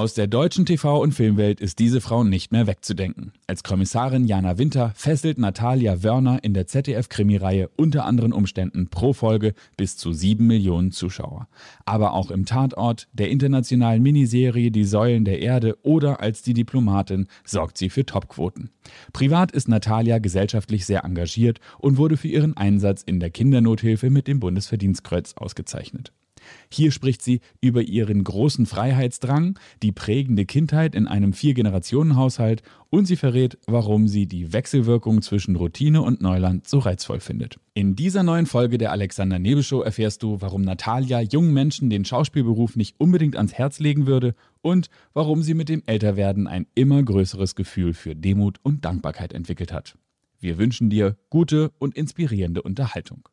Aus der deutschen TV- und Filmwelt ist diese Frau nicht mehr wegzudenken. Als Kommissarin Jana Winter fesselt Natalia Wörner in der ZDF-Krimireihe unter anderen Umständen pro Folge bis zu sieben Millionen Zuschauer. Aber auch im Tatort, der internationalen Miniserie Die Säulen der Erde oder als die Diplomatin sorgt sie für Topquoten. Privat ist Natalia gesellschaftlich sehr engagiert und wurde für ihren Einsatz in der Kindernothilfe mit dem Bundesverdienstkreuz ausgezeichnet. Hier spricht sie über ihren großen Freiheitsdrang, die prägende Kindheit in einem Vier-Generationen-Haushalt und sie verrät, warum sie die Wechselwirkung zwischen Routine und Neuland so reizvoll findet. In dieser neuen Folge der Alexander Nebel Show erfährst du, warum Natalia jungen Menschen den Schauspielberuf nicht unbedingt ans Herz legen würde und warum sie mit dem Älterwerden ein immer größeres Gefühl für Demut und Dankbarkeit entwickelt hat. Wir wünschen dir gute und inspirierende Unterhaltung.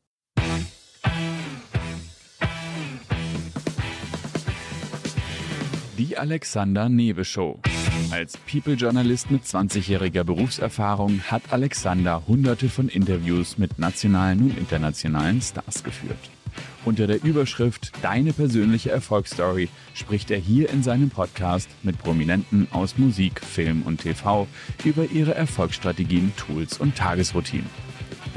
Die Alexander Newe Show. Als People-Journalist mit 20-jähriger Berufserfahrung hat Alexander hunderte von Interviews mit nationalen und internationalen Stars geführt. Unter der Überschrift Deine persönliche Erfolgsstory spricht er hier in seinem Podcast mit Prominenten aus Musik, Film und TV über ihre Erfolgsstrategien, Tools und Tagesroutinen.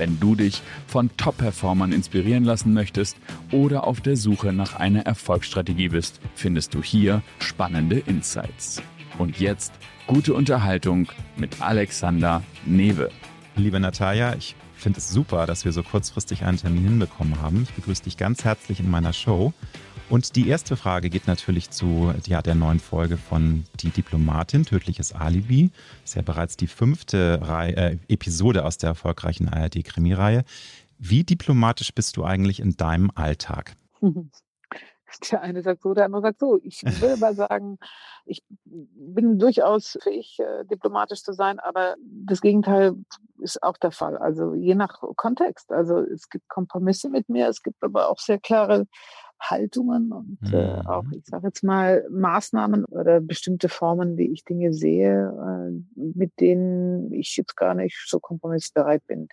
Wenn du dich von Top-Performern inspirieren lassen möchtest oder auf der Suche nach einer Erfolgsstrategie bist, findest du hier spannende Insights. Und jetzt gute Unterhaltung mit Alexander Newe. Liebe Natalia, ich finde es super, dass wir so kurzfristig einen Termin hinbekommen haben. Ich begrüße dich ganz herzlich in meiner Show. Und die erste Frage geht natürlich zu ja, der neuen Folge von Die Diplomatin, tödliches Alibi. Ist ja bereits die fünfte Reihe, äh, Episode aus der erfolgreichen ARD-Krimireihe. Wie diplomatisch bist du eigentlich in deinem Alltag? Der eine sagt so, der andere sagt so. Ich würde mal sagen, ich bin durchaus fähig, äh, diplomatisch zu sein, aber das Gegenteil ist auch der Fall. Also je nach Kontext. Also es gibt Kompromisse mit mir, es gibt aber auch sehr klare Haltungen und mhm. äh, auch, ich sage jetzt mal, Maßnahmen oder bestimmte Formen, wie ich Dinge sehe, äh, mit denen ich jetzt gar nicht so kompromissbereit bin.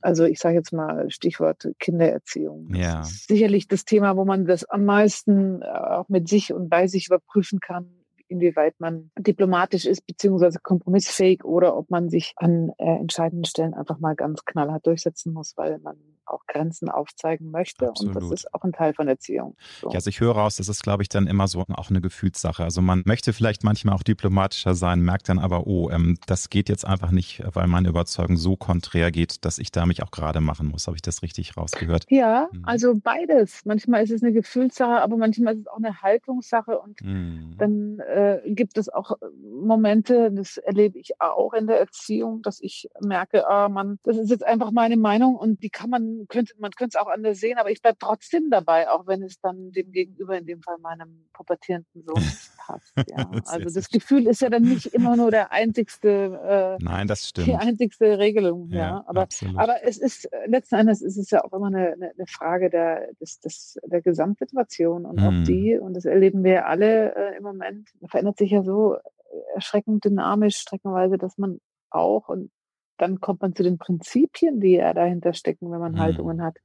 Also ich sage jetzt mal Stichwort Kindererziehung. Ja. sicherlich das Thema, wo man das am meisten äh, auch mit sich und bei sich überprüfen kann, inwieweit man diplomatisch ist beziehungsweise kompromissfähig oder ob man sich an äh, entscheidenden Stellen einfach mal ganz knallhart durchsetzen muss, weil man auch Grenzen aufzeigen möchte. Absolut. Und das ist auch ein Teil von Erziehung. So. Ja, also ich höre raus, das ist, glaube ich, dann immer so auch eine Gefühlssache. Also man möchte vielleicht manchmal auch diplomatischer sein, merkt dann aber, oh, ähm, das geht jetzt einfach nicht, weil meine Überzeugung so konträr geht, dass ich da mich auch gerade machen muss. Habe ich das richtig rausgehört? Ja, mhm. also beides. Manchmal ist es eine Gefühlssache, aber manchmal ist es auch eine Haltungssache und mhm. dann äh, gibt es auch Momente, das erlebe ich auch in der Erziehung, dass ich merke, ah, man, das ist jetzt einfach meine Meinung und die kann man könnte, man könnte es auch anders sehen, aber ich bleibe trotzdem dabei, auch wenn es dann dem Gegenüber, in dem Fall meinem pubertierenden Sohn, passt. Ja. Also das Gefühl ist ja dann nicht immer nur der einzigste, äh, Nein, das stimmt. die einzigste Regelung. Ja, ja. Aber, aber es ist letzten Endes ist es ja auch immer eine, eine Frage der, des, des, der Gesamtsituation und hm. auch die, und das erleben wir alle äh, im Moment, verändert sich ja so erschreckend dynamisch streckenweise, dass man auch, und dann kommt man zu den Prinzipien, die ja dahinter stecken, wenn man mhm. Haltungen hat,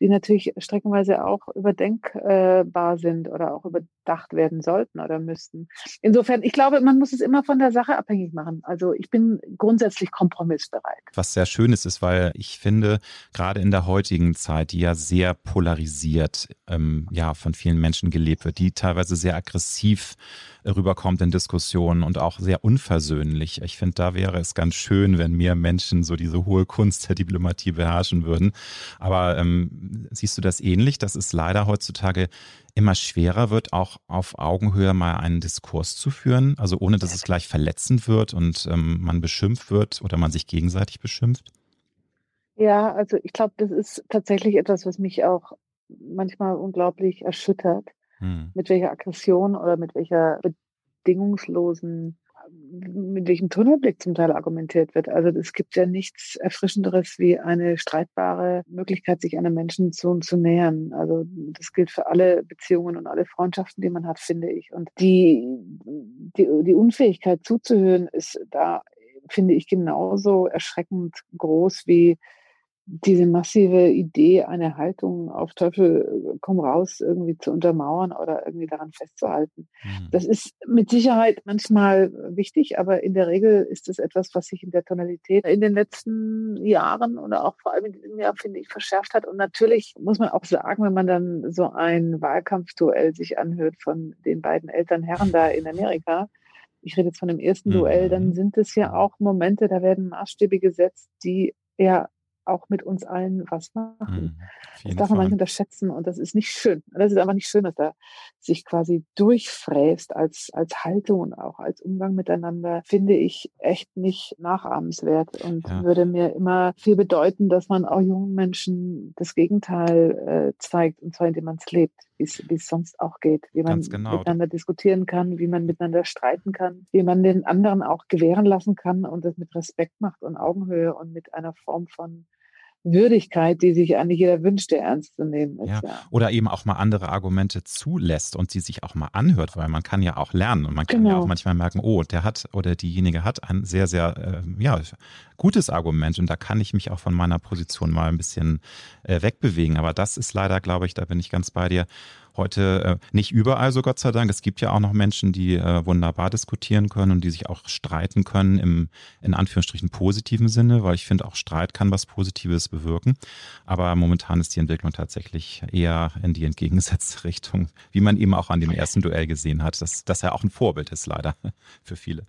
die natürlich streckenweise auch überdenkbar sind oder auch überdacht werden sollten oder müssten. Insofern, ich glaube, man muss es immer von der Sache abhängig machen. Also ich bin grundsätzlich kompromissbereit. Was sehr schön ist, ist, weil ich finde, gerade in der heutigen Zeit, die ja sehr polarisiert, ähm, ja, von vielen Menschen gelebt wird, die teilweise sehr aggressiv rüberkommt in Diskussionen und auch sehr unversöhnlich. Ich finde, da wäre es ganz schön, wenn mehr Menschen so diese hohe Kunst der Diplomatie beherrschen würden. Aber ähm, siehst du das ähnlich, dass es leider heutzutage immer schwerer wird, auch auf Augenhöhe mal einen Diskurs zu führen, also ohne dass es gleich verletzend wird und ähm, man beschimpft wird oder man sich gegenseitig beschimpft? Ja, also ich glaube, das ist tatsächlich etwas, was mich auch manchmal unglaublich erschüttert hm. mit welcher Aggression oder mit welcher bedingungslosen, mit welchem Tunnelblick zum Teil argumentiert wird. Also es gibt ja nichts Erfrischenderes wie eine streitbare Möglichkeit, sich einem Menschen zu, zu nähern. Also das gilt für alle Beziehungen und alle Freundschaften, die man hat, finde ich. Und die, die, die Unfähigkeit zuzuhören ist da, finde ich, genauso erschreckend groß wie diese massive Idee, eine Haltung auf Teufel komm raus irgendwie zu untermauern oder irgendwie daran festzuhalten. Mhm. Das ist mit Sicherheit manchmal wichtig, aber in der Regel ist es etwas, was sich in der Tonalität in den letzten Jahren oder auch vor allem in diesem Jahr, finde ich, verschärft hat. Und natürlich muss man auch sagen, wenn man dann so ein Wahlkampfduell sich anhört von den beiden Elternherren da in Amerika, ich rede jetzt von dem ersten Duell, dann mhm. sind es ja auch Momente, da werden Maßstäbe gesetzt, die ja auch mit uns allen was machen. Mhm, das darf man nicht unterschätzen und das ist nicht schön. Das ist einfach nicht schön, dass da sich quasi durchfräst als, als Haltung und auch als Umgang miteinander, finde ich echt nicht nachahmenswert und ja. würde mir immer viel bedeuten, dass man auch jungen Menschen das Gegenteil äh, zeigt und zwar indem man es lebt, wie es sonst auch geht, wie man genau. miteinander diskutieren kann, wie man miteinander streiten kann, wie man den anderen auch gewähren lassen kann und das mit Respekt macht und Augenhöhe und mit einer Form von Würdigkeit, die sich eigentlich jeder wünscht, der ernst zu nehmen ist. Ja. ja. Oder eben auch mal andere Argumente zulässt und sie sich auch mal anhört, weil man kann ja auch lernen und man kann genau. ja auch manchmal merken, oh, der hat oder diejenige hat ein sehr, sehr äh, ja, gutes Argument und da kann ich mich auch von meiner Position mal ein bisschen äh, wegbewegen. Aber das ist leider, glaube ich, da bin ich ganz bei dir, heute äh, nicht überall so Gott sei Dank. Es gibt ja auch noch Menschen, die äh, wunderbar diskutieren können und die sich auch streiten können im in Anführungsstrichen positiven Sinne, weil ich finde auch Streit kann was Positives bewirken. Aber momentan ist die Entwicklung tatsächlich eher in die entgegengesetzte Richtung, wie man eben auch an dem ersten Duell gesehen hat, dass, dass er auch ein Vorbild ist leider für viele.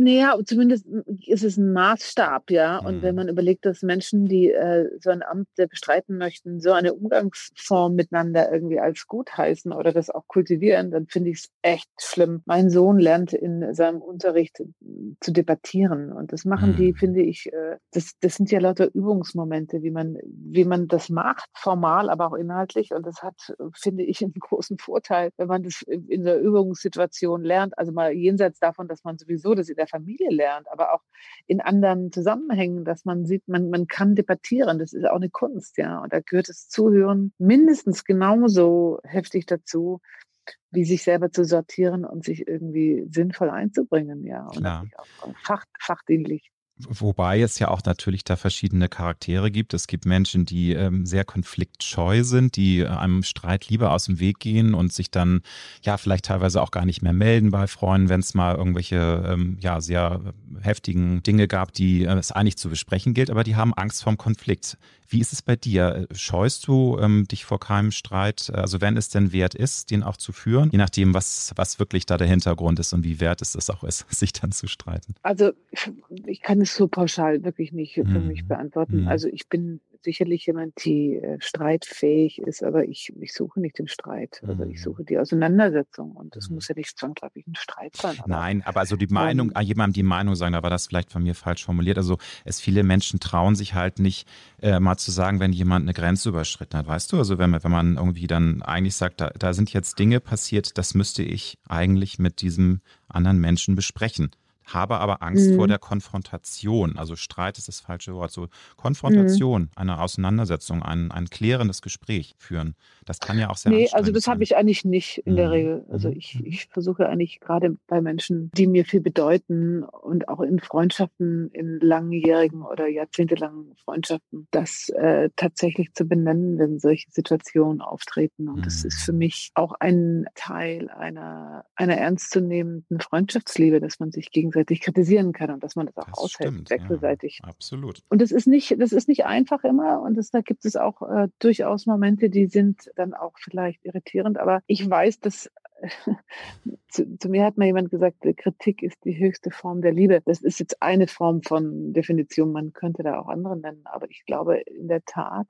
Naja, zumindest ist es ein Maßstab, ja. Und wenn mhm. man überlegt, dass Menschen, die äh, so ein Amt bestreiten möchten, so eine Umgangsform miteinander irgendwie als gut heißen oder das auch kultivieren, dann finde ich es echt schlimm. Mein Sohn lernt in seinem Unterricht zu debattieren. Und das machen die, mhm. finde ich, äh, das, das sind ja lauter Übungsmomente, wie man, wie man das macht, formal, aber auch inhaltlich. Und das hat, finde ich, einen großen Vorteil, wenn man das in der Übungssituation lernt. Also mal jenseits davon, dass man sowieso das in der Familie lernt, aber auch in anderen Zusammenhängen, dass man sieht, man, man kann debattieren. Das ist auch eine Kunst, ja. Und da gehört das Zuhören mindestens genauso heftig dazu, wie sich selber zu sortieren und sich irgendwie sinnvoll einzubringen, ja. Und Klar. auch fach, fachdienlich. Wobei es ja auch natürlich da verschiedene Charaktere gibt. Es gibt Menschen, die ähm, sehr konfliktscheu sind, die einem Streit lieber aus dem Weg gehen und sich dann ja vielleicht teilweise auch gar nicht mehr melden bei Freunden, wenn es mal irgendwelche ähm, ja sehr heftigen Dinge gab, die äh, es eigentlich zu besprechen gilt, aber die haben Angst vorm Konflikt. Wie ist es bei dir? Scheust du ähm, dich vor keinem Streit? Also wenn es denn wert ist, den auch zu führen, je nachdem, was, was wirklich da der Hintergrund ist und wie wert es ist, auch ist, sich dann zu streiten? Also ich kann es so pauschal wirklich nicht für mhm. mich beantworten. Mhm. Also ich bin sicherlich jemand, die äh, streitfähig ist, aber ich, ich suche nicht den Streit. Also ich mhm. suche die Auseinandersetzung und das mhm. muss ja nicht zwangsläufig ein Streit sein. Aber, Nein, aber also die Meinung, ähm, jemandem die Meinung sagen, da war das vielleicht von mir falsch formuliert. Also es viele Menschen trauen sich halt nicht, äh, mal zu sagen, wenn jemand eine Grenze überschritten hat, weißt du? Also wenn, wenn man irgendwie dann eigentlich sagt, da, da sind jetzt Dinge passiert, das müsste ich eigentlich mit diesem anderen Menschen besprechen habe aber Angst mhm. vor der Konfrontation. Also Streit ist das falsche Wort. So Konfrontation, mhm. eine Auseinandersetzung, ein, ein klärendes Gespräch führen. Das kann ja auch sehr Nee, also das habe ich eigentlich nicht in mhm. der Regel. Also mhm. ich, ich versuche eigentlich gerade bei Menschen, die mir viel bedeuten und auch in Freundschaften, in langjährigen oder jahrzehntelangen Freundschaften, das äh, tatsächlich zu benennen, wenn solche Situationen auftreten. Und das ist für mhm. mich auch ein Teil einer, einer ernstzunehmenden Freundschaftsliebe, dass man sich gegenseitig gegenseitig kritisieren kann und dass man das auch das aushält, stimmt, wechselseitig. Ja, absolut. Und das ist nicht, das ist nicht einfach immer und das, da gibt es auch äh, durchaus Momente, die sind dann auch vielleicht irritierend, aber ich weiß, dass zu, zu, mir hat mal jemand gesagt, Kritik ist die höchste Form der Liebe. Das ist jetzt eine Form von Definition, man könnte da auch andere nennen, aber ich glaube in der Tat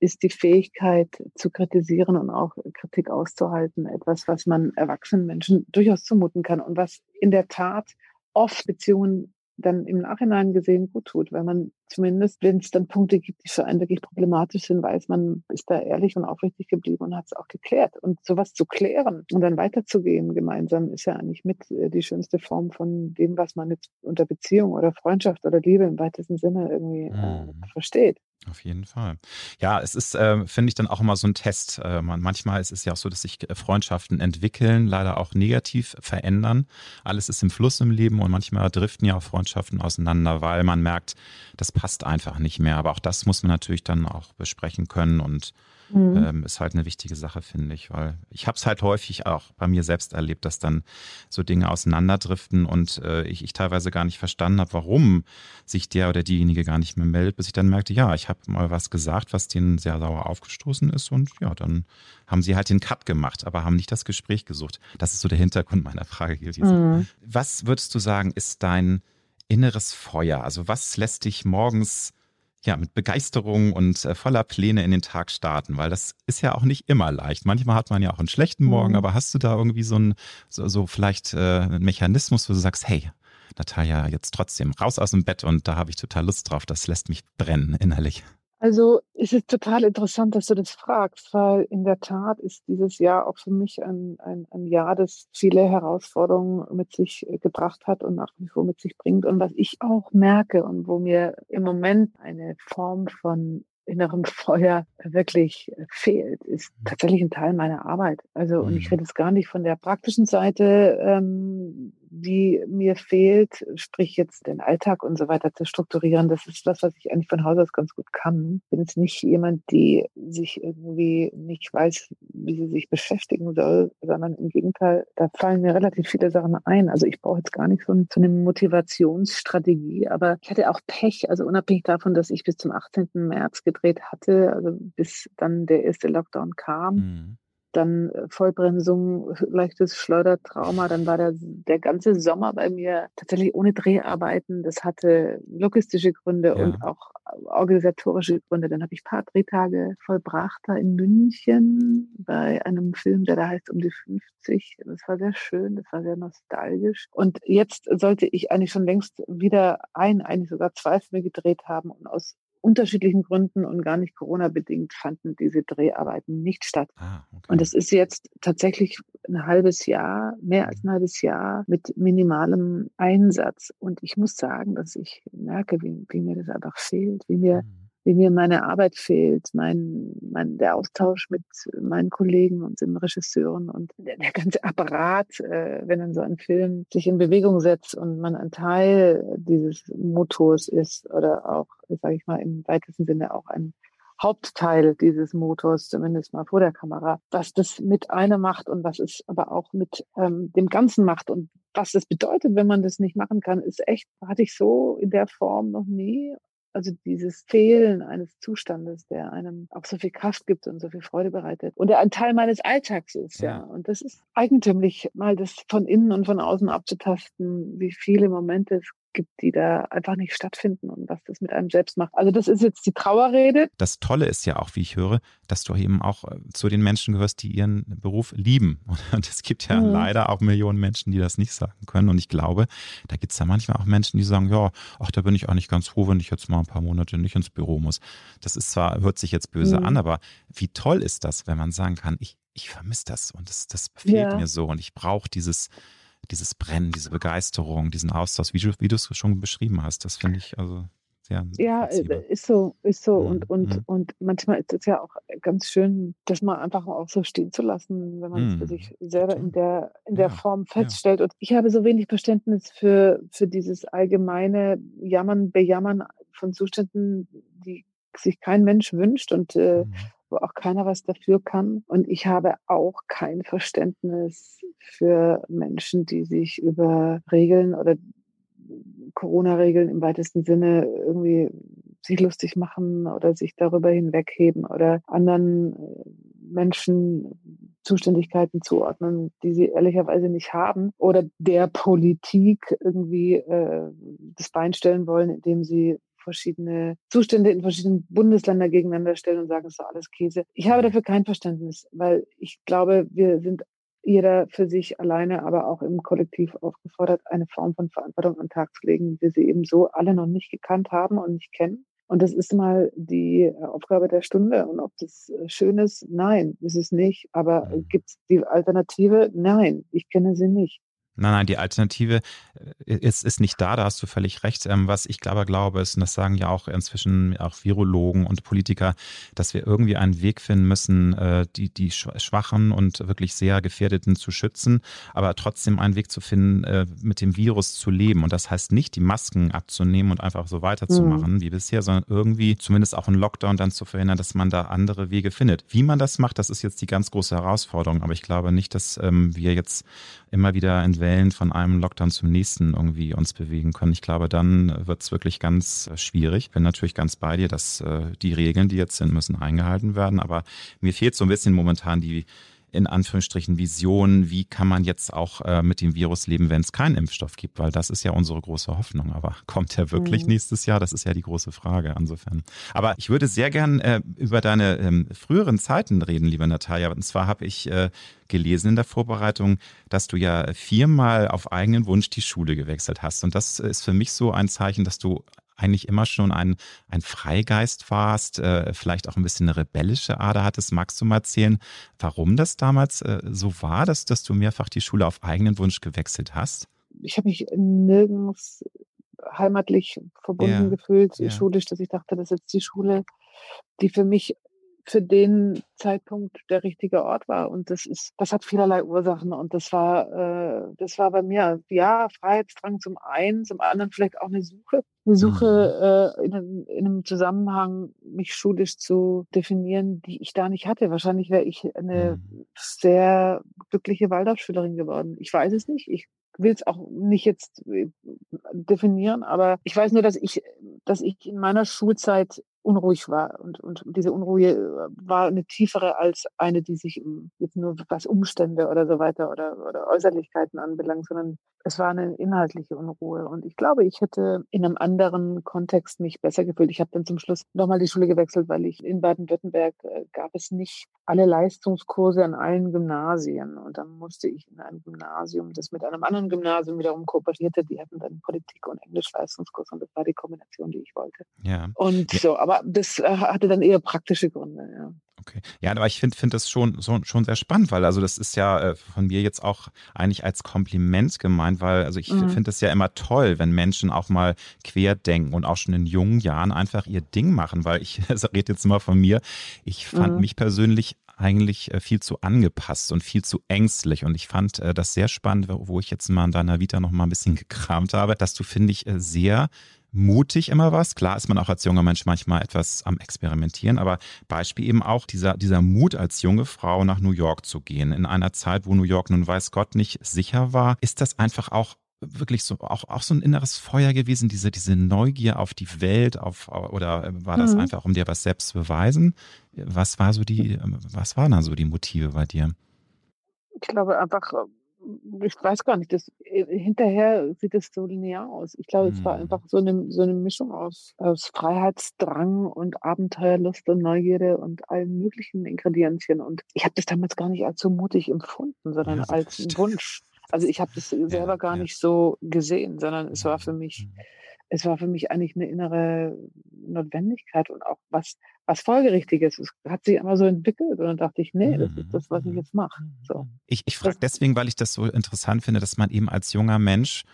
ist die Fähigkeit zu kritisieren und auch Kritik auszuhalten etwas, was man erwachsenen Menschen durchaus zumuten kann und was in der Tat oft Beziehungen dann im Nachhinein gesehen gut tut, weil man zumindest, wenn es dann Punkte gibt, die für einen wirklich problematisch sind, weiß man, ist da ehrlich und aufrichtig geblieben und hat es auch geklärt. Und sowas zu klären und dann weiterzugehen gemeinsam ist ja eigentlich mit äh, die schönste Form von dem, was man jetzt unter Beziehung oder Freundschaft oder Liebe im weitesten Sinne irgendwie äh, mhm. versteht. Auf jeden Fall. Ja, es ist, äh, finde ich, dann auch immer so ein Test. Äh, man, manchmal ist es ja auch so, dass sich äh, Freundschaften entwickeln, leider auch negativ verändern. Alles ist im Fluss im Leben und manchmal driften ja auch Freundschaften auseinander, weil man merkt, das passt einfach nicht mehr. Aber auch das muss man natürlich dann auch besprechen können und Mhm. Ähm, ist halt eine wichtige Sache, finde ich, weil ich habe es halt häufig auch bei mir selbst erlebt, dass dann so Dinge auseinanderdriften und äh, ich, ich teilweise gar nicht verstanden habe, warum sich der oder diejenige gar nicht mehr meldet, bis ich dann merkte, ja, ich habe mal was gesagt, was denen sehr sauer aufgestoßen ist und ja, dann haben sie halt den Cut gemacht, aber haben nicht das Gespräch gesucht. Das ist so der Hintergrund meiner Frage gewesen. Mhm. Was würdest du sagen, ist dein inneres Feuer? Also was lässt dich morgens ja, mit Begeisterung und äh, voller Pläne in den Tag starten, weil das ist ja auch nicht immer leicht. Manchmal hat man ja auch einen schlechten Morgen, mhm. aber hast du da irgendwie so ein, so, so vielleicht äh, einen Mechanismus, wo du sagst, hey, Natalia, jetzt trotzdem raus aus dem Bett und da habe ich total Lust drauf, das lässt mich brennen innerlich. Also es ist total interessant, dass du das fragst, weil in der Tat ist dieses Jahr auch für mich ein, ein, ein Jahr, das viele Herausforderungen mit sich äh, gebracht hat und nach wie vor mit sich bringt. Und was ich auch merke und wo mir im Moment eine Form von innerem Feuer wirklich äh, fehlt, ist mhm. tatsächlich ein Teil meiner Arbeit. Also, und ich mhm. rede jetzt gar nicht von der praktischen Seite, ähm, die mir fehlt, sprich jetzt den Alltag und so weiter zu strukturieren. Das ist das, was ich eigentlich von Haus aus ganz gut kann. Ich bin jetzt nicht jemand, die sich irgendwie nicht weiß, wie sie sich beschäftigen soll, sondern im Gegenteil, da fallen mir relativ viele Sachen ein. Also ich brauche jetzt gar nicht so, eine Motivationsstrategie, aber ich hatte auch Pech, also unabhängig davon, dass ich bis zum 18. März gedreht hatte, also bis dann der erste Lockdown kam. Mhm dann äh, Vollbremsung, leichtes Schleudertrauma. Dann war der, der ganze Sommer bei mir tatsächlich ohne Dreharbeiten. Das hatte logistische Gründe ja. und auch organisatorische Gründe. Dann habe ich ein paar Drehtage vollbracht da in München bei einem Film, der da heißt Um die 50. Das war sehr schön, das war sehr nostalgisch. Und jetzt sollte ich eigentlich schon längst wieder ein, eigentlich sogar zwei Filme gedreht haben und aus unterschiedlichen Gründen und gar nicht Corona-bedingt fanden diese Dreharbeiten nicht statt. Ah, okay. Und es ist jetzt tatsächlich ein halbes Jahr, mehr als ein halbes Jahr mit minimalem Einsatz. Und ich muss sagen, dass ich merke, wie, wie mir das einfach fehlt, wie mir mhm wie mir meine Arbeit fehlt, mein, mein, der Austausch mit meinen Kollegen und den Regisseuren und der, der ganze Apparat, äh, wenn dann so ein Film sich in Bewegung setzt und man ein Teil dieses Motors ist oder auch, sage ich mal, im weitesten Sinne auch ein Hauptteil dieses Motors, zumindest mal vor der Kamera, was das mit einem macht und was es aber auch mit ähm, dem Ganzen macht. Und was das bedeutet, wenn man das nicht machen kann, ist echt, hatte ich so in der Form noch nie also dieses Fehlen eines Zustandes, der einem auch so viel Kraft gibt und so viel Freude bereitet und der ein Teil meines Alltags ist, ja. ja. Und das ist eigentümlich, mal das von innen und von außen abzutasten, wie viele Momente es gibt, die da einfach nicht stattfinden und was das mit einem selbst macht. Also das ist jetzt die Trauerrede. Das Tolle ist ja auch, wie ich höre, dass du eben auch äh, zu den Menschen gehörst, die ihren Beruf lieben. Und es gibt ja mhm. leider auch Millionen Menschen, die das nicht sagen können. Und ich glaube, da gibt es ja manchmal auch Menschen, die sagen, ja, ach, da bin ich eigentlich ganz froh, wenn ich jetzt mal ein paar Monate nicht ins Büro muss. Das ist zwar, hört sich jetzt böse mhm. an, aber wie toll ist das, wenn man sagen kann, ich, ich vermisse das und das, das fehlt ja. mir so und ich brauche dieses, dieses Brennen, diese Begeisterung, diesen Austausch, wie du, wie du es schon beschrieben hast. Das finde ich also sehr. Ja, äh, ist so, ist so. Mhm. Und, und, mhm. und manchmal ist es ja auch ganz schön, das mal einfach auch so stehen zu lassen, wenn man es für mhm. sich selber in der, in der ja, Form feststellt. Ja. Und ich habe so wenig Verständnis für, für dieses allgemeine Jammern, Bejammern von Zuständen, die sich kein Mensch wünscht und äh, mhm wo auch keiner was dafür kann. Und ich habe auch kein Verständnis für Menschen, die sich über Regeln oder Corona-Regeln im weitesten Sinne irgendwie sich lustig machen oder sich darüber hinwegheben oder anderen äh, Menschen Zuständigkeiten zuordnen, die sie ehrlicherweise nicht haben oder der Politik irgendwie äh, das Bein stellen wollen, indem sie verschiedene Zustände in verschiedenen Bundesländern gegeneinander stellen und sagen, es ist alles Käse. Ich habe dafür kein Verständnis, weil ich glaube, wir sind jeder für sich alleine, aber auch im Kollektiv aufgefordert, eine Form von Verantwortung an den Tag zu legen, wie wir sie eben so alle noch nicht gekannt haben und nicht kennen. Und das ist mal die Aufgabe der Stunde. Und ob das schön ist, nein, ist es nicht. Aber mhm. gibt es die Alternative? Nein, ich kenne sie nicht. Nein, nein, die Alternative äh, ist, ist nicht da, da hast du völlig recht. Ähm, was ich glaube, glaube ist, und das sagen ja auch inzwischen auch Virologen und Politiker, dass wir irgendwie einen Weg finden müssen, äh, die, die Schwachen und wirklich sehr Gefährdeten zu schützen, aber trotzdem einen Weg zu finden, äh, mit dem Virus zu leben. Und das heißt nicht, die Masken abzunehmen und einfach so weiterzumachen mhm. wie bisher, sondern irgendwie zumindest auch einen Lockdown dann zu verhindern, dass man da andere Wege findet. Wie man das macht, das ist jetzt die ganz große Herausforderung. Aber ich glaube nicht, dass ähm, wir jetzt immer wieder in Wellen von einem Lockdown zum nächsten irgendwie uns bewegen können. Ich glaube, dann wird es wirklich ganz äh, schwierig. Ich bin natürlich ganz bei dir, dass äh, die Regeln, die jetzt sind, müssen eingehalten werden. Aber mir fehlt so ein bisschen momentan die in Anführungsstrichen Vision, wie kann man jetzt auch äh, mit dem Virus leben, wenn es keinen Impfstoff gibt, weil das ist ja unsere große Hoffnung. Aber kommt er wirklich mhm. nächstes Jahr? Das ist ja die große Frage insofern. Aber ich würde sehr gern äh, über deine ähm, früheren Zeiten reden, liebe Natalia. Und zwar habe ich äh, gelesen in der Vorbereitung, dass du ja viermal auf eigenen Wunsch die Schule gewechselt hast. Und das ist für mich so ein Zeichen, dass du eigentlich immer schon ein, ein Freigeist warst, äh, vielleicht auch ein bisschen eine rebellische Ader hattest. Magst du mal erzählen, warum das damals äh, so war, dass, dass du mehrfach die Schule auf eigenen Wunsch gewechselt hast? Ich habe mich nirgends heimatlich verbunden ja, gefühlt, ja. schulisch, dass ich dachte, das ist jetzt die Schule, die für mich für den Zeitpunkt der richtige Ort war. Und das ist, das hat vielerlei Ursachen. Und das war, äh, das war bei mir, ja, Freiheitsdrang zum einen, zum anderen vielleicht auch eine Suche. Eine Suche mhm. äh, in, einem, in einem Zusammenhang, mich schulisch zu definieren, die ich da nicht hatte. Wahrscheinlich wäre ich eine mhm. sehr glückliche Waldorfschülerin geworden. Ich weiß es nicht. Ich will es auch nicht jetzt äh, definieren, aber ich weiß nur, dass ich, dass ich in meiner Schulzeit unruhig war. Und, und diese Unruhe äh, war eine tiefere als eine, die sich jetzt nur was Umstände oder so weiter oder, oder Äußerlichkeiten anbelangt, sondern es war eine inhaltliche Unruhe. Und ich glaube, ich hätte in einem anderen Kontext mich besser gefühlt. Ich habe dann zum Schluss nochmal die Schule gewechselt, weil ich in Baden-Württemberg äh, gab es nicht alle Leistungskurse an allen Gymnasien. Und dann musste ich in einem Gymnasium, das mit einem anderen Gymnasium wiederum kooperierte, die hatten dann Politik- und Englisch-Leistungskurs und das war die Kombination, die ich wollte. Ja. Und so, aber das äh, hatte dann eher praktische Gründe, ja. Okay. Ja, aber ich finde find das schon, so, schon sehr spannend, weil also das ist ja äh, von mir jetzt auch eigentlich als Kompliment gemeint, weil also ich mhm. finde es ja immer toll, wenn Menschen auch mal querdenken und auch schon in jungen Jahren einfach ihr Ding machen, weil ich also rede jetzt immer von mir. Ich fand mhm. mich persönlich eigentlich äh, viel zu angepasst und viel zu ängstlich. Und ich fand das sehr spannend, wo ich jetzt mal in deiner Vita noch mal ein bisschen gekramt habe, dass du, finde ich, sehr mutig immer was. Klar ist man auch als junger Mensch manchmal etwas am Experimentieren, aber Beispiel eben auch dieser, dieser Mut als junge Frau nach New York zu gehen. In einer Zeit, wo New York nun weiß Gott nicht sicher war, ist das einfach auch wirklich so auch, auch so ein inneres Feuer gewesen, diese, diese Neugier auf die Welt, auf oder war das mhm. einfach, um dir was selbst zu beweisen? Was war so die, was waren da so die Motive bei dir? Ich glaube einfach ich weiß gar nicht, das, äh, hinterher sieht es so linear aus. Ich glaube, es war mhm. einfach so eine, so eine Mischung aus, aus Freiheitsdrang und Abenteuerlust und Neugierde und allen möglichen Ingredienzien. Und ich habe das damals gar nicht als so mutig empfunden, sondern ja, als Wunsch. Also ich habe das selber ja, gar ja. nicht so gesehen, sondern es war für mich mhm es war für mich eigentlich eine innere Notwendigkeit und auch was, was Folgerichtiges. Es hat sich immer so entwickelt und dann dachte ich, nee, das ist das, was ich mhm. jetzt mache. So. Ich, ich frage deswegen, weil ich das so interessant finde, dass man eben als junger Mensch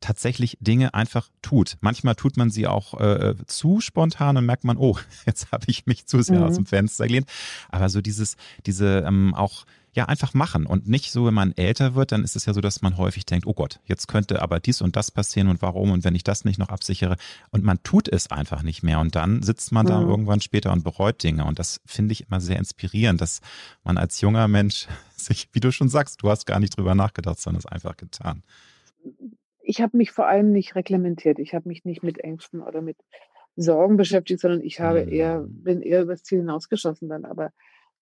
tatsächlich Dinge einfach tut. Manchmal tut man sie auch äh, zu spontan und merkt man, oh, jetzt habe ich mich zu sehr mhm. aus dem Fenster gelehnt. Aber so dieses, diese ähm, auch ja einfach machen und nicht so, wenn man älter wird, dann ist es ja so, dass man häufig denkt, oh Gott, jetzt könnte aber dies und das passieren und warum und wenn ich das nicht noch absichere und man tut es einfach nicht mehr und dann sitzt man mhm. da irgendwann später und bereut Dinge und das finde ich immer sehr inspirierend, dass man als junger Mensch sich, wie du schon sagst, du hast gar nicht drüber nachgedacht, sondern es einfach getan. Ich habe mich vor allem nicht reglementiert. Ich habe mich nicht mit Ängsten oder mit Sorgen beschäftigt, sondern ich habe mhm. eher, bin eher übers Ziel hinausgeschossen dann. Aber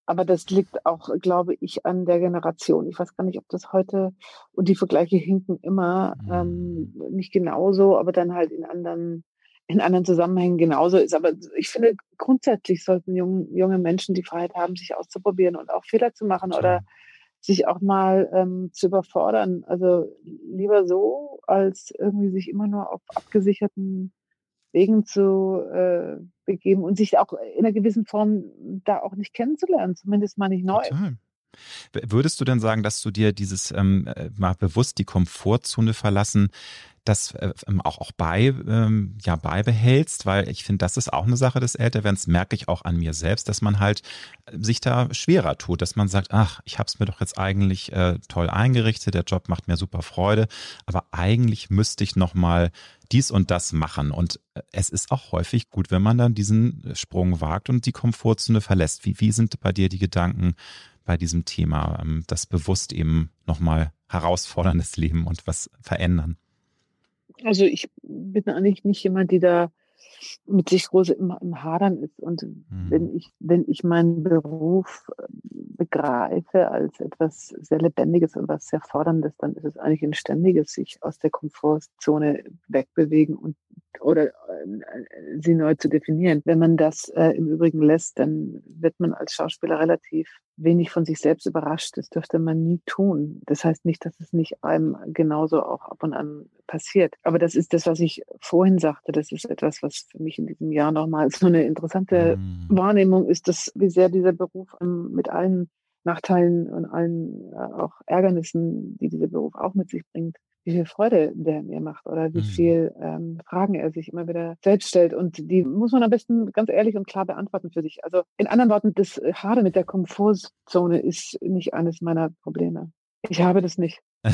aber das liegt auch, glaube ich, an der Generation. Ich weiß gar nicht, ob das heute, und die Vergleiche hinken immer ähm, mhm. nicht genauso, aber dann halt in anderen, in anderen Zusammenhängen genauso ist. Aber ich finde, grundsätzlich sollten jung, junge Menschen die Freiheit haben, sich auszuprobieren und auch Fehler zu machen ja. oder sich auch mal ähm, zu überfordern. Also lieber so, als irgendwie sich immer nur auf abgesicherten Wegen zu äh, begeben und sich auch in einer gewissen Form da auch nicht kennenzulernen, zumindest mal nicht neu. Total. Würdest du denn sagen, dass du dir dieses ähm, äh, mal bewusst die Komfortzone verlassen, das äh, ähm, auch, auch bei, ähm, ja, beibehältst, weil ich finde, das ist auch eine Sache des Älterwerdens, merke ich auch an mir selbst, dass man halt äh, sich da schwerer tut, dass man sagt, ach, ich habe es mir doch jetzt eigentlich äh, toll eingerichtet, der Job macht mir super Freude, aber eigentlich müsste ich noch mal dies und das machen und äh, es ist auch häufig gut, wenn man dann diesen Sprung wagt und die Komfortzone verlässt. Wie, wie sind bei dir die Gedanken bei diesem Thema, ähm, das bewusst eben nochmal herausforderndes Leben und was verändern? Also ich bin eigentlich nicht jemand, die da mit sich groß im, im Hadern ist. Und mhm. wenn ich, wenn ich meinen Beruf äh, begreife als etwas sehr Lebendiges und was sehr Forderndes, dann ist es eigentlich ein ständiges sich aus der Komfortzone wegbewegen und oder äh, sie neu zu definieren. Wenn man das äh, im Übrigen lässt, dann wird man als Schauspieler relativ wenig von sich selbst überrascht. Das dürfte man nie tun. Das heißt nicht, dass es nicht einem genauso auch ab und an passiert. Aber das ist das, was ich vorhin sagte. Das ist etwas, was für mich in diesem Jahr nochmal so eine interessante mhm. Wahrnehmung ist, dass wie sehr dieser Beruf ähm, mit allen Nachteilen und allen äh, auch Ärgernissen, die dieser Beruf auch mit sich bringt, wie viel Freude der mir macht oder wie mhm. viel ähm, Fragen er sich immer wieder selbst stellt. Und die muss man am besten ganz ehrlich und klar beantworten für sich. Also in anderen Worten, das Hade mit der Komfortzone ist nicht eines meiner Probleme. Ich habe das nicht.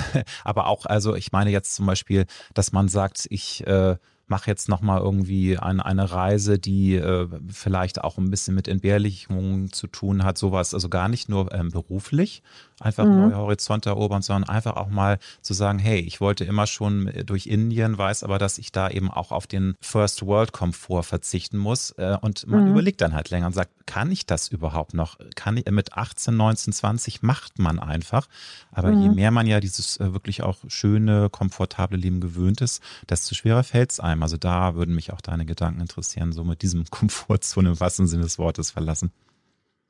Aber auch, also ich meine jetzt zum Beispiel, dass man sagt, ich äh, mache jetzt nochmal irgendwie ein, eine Reise, die äh, vielleicht auch ein bisschen mit Entbehrlichungen zu tun hat, sowas, also gar nicht nur ähm, beruflich, einfach mhm. neue Horizonte erobern, sondern einfach auch mal zu sagen, hey, ich wollte immer schon durch Indien, weiß aber, dass ich da eben auch auf den First World Komfort verzichten muss äh, und man mhm. überlegt dann halt länger und sagt, kann ich das überhaupt noch? Kann ich mit 18, 19, 20 macht man einfach, aber mhm. je mehr man ja dieses äh, wirklich auch schöne, komfortable Leben gewöhnt ist, desto schwerer fällt es einem. Also da würden mich auch deine Gedanken interessieren, so mit diesem Komfortzone im wahrsten Sinne des Wortes verlassen.